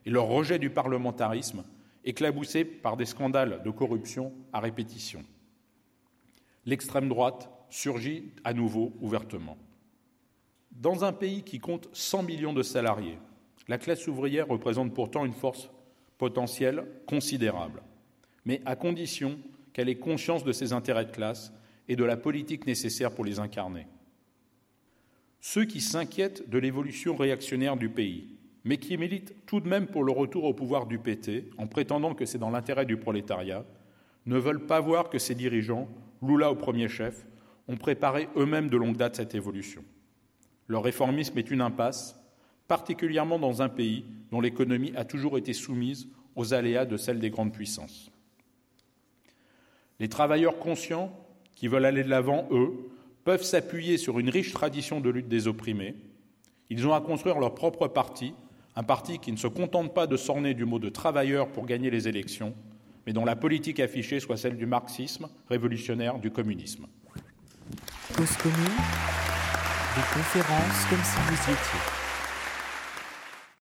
et leur rejet du parlementarisme, éclaboussé par des scandales de corruption à répétition. L'extrême droite surgit à nouveau ouvertement. Dans un pays qui compte 100 millions de salariés, la classe ouvrière représente pourtant une force potentielle considérable, mais à condition qu'elle ait conscience de ses intérêts de classe et de la politique nécessaire pour les incarner. Ceux qui s'inquiètent de l'évolution réactionnaire du pays, mais qui militent tout de même pour le retour au pouvoir du PT, en prétendant que c'est dans l'intérêt du prolétariat, ne veulent pas voir que ces dirigeants, Lula au premier chef, ont préparé eux-mêmes de longue date cette évolution. Leur réformisme est une impasse, particulièrement dans un pays dont l'économie a toujours été soumise aux aléas de celle des grandes puissances. Les travailleurs conscients qui veulent aller de l'avant, eux, peuvent s'appuyer sur une riche tradition de lutte des opprimés. Ils ont à construire leur propre parti, un parti qui ne se contente pas de s'orner du mot de travailleur pour gagner les élections, mais dont la politique affichée soit celle du marxisme révolutionnaire, du communisme.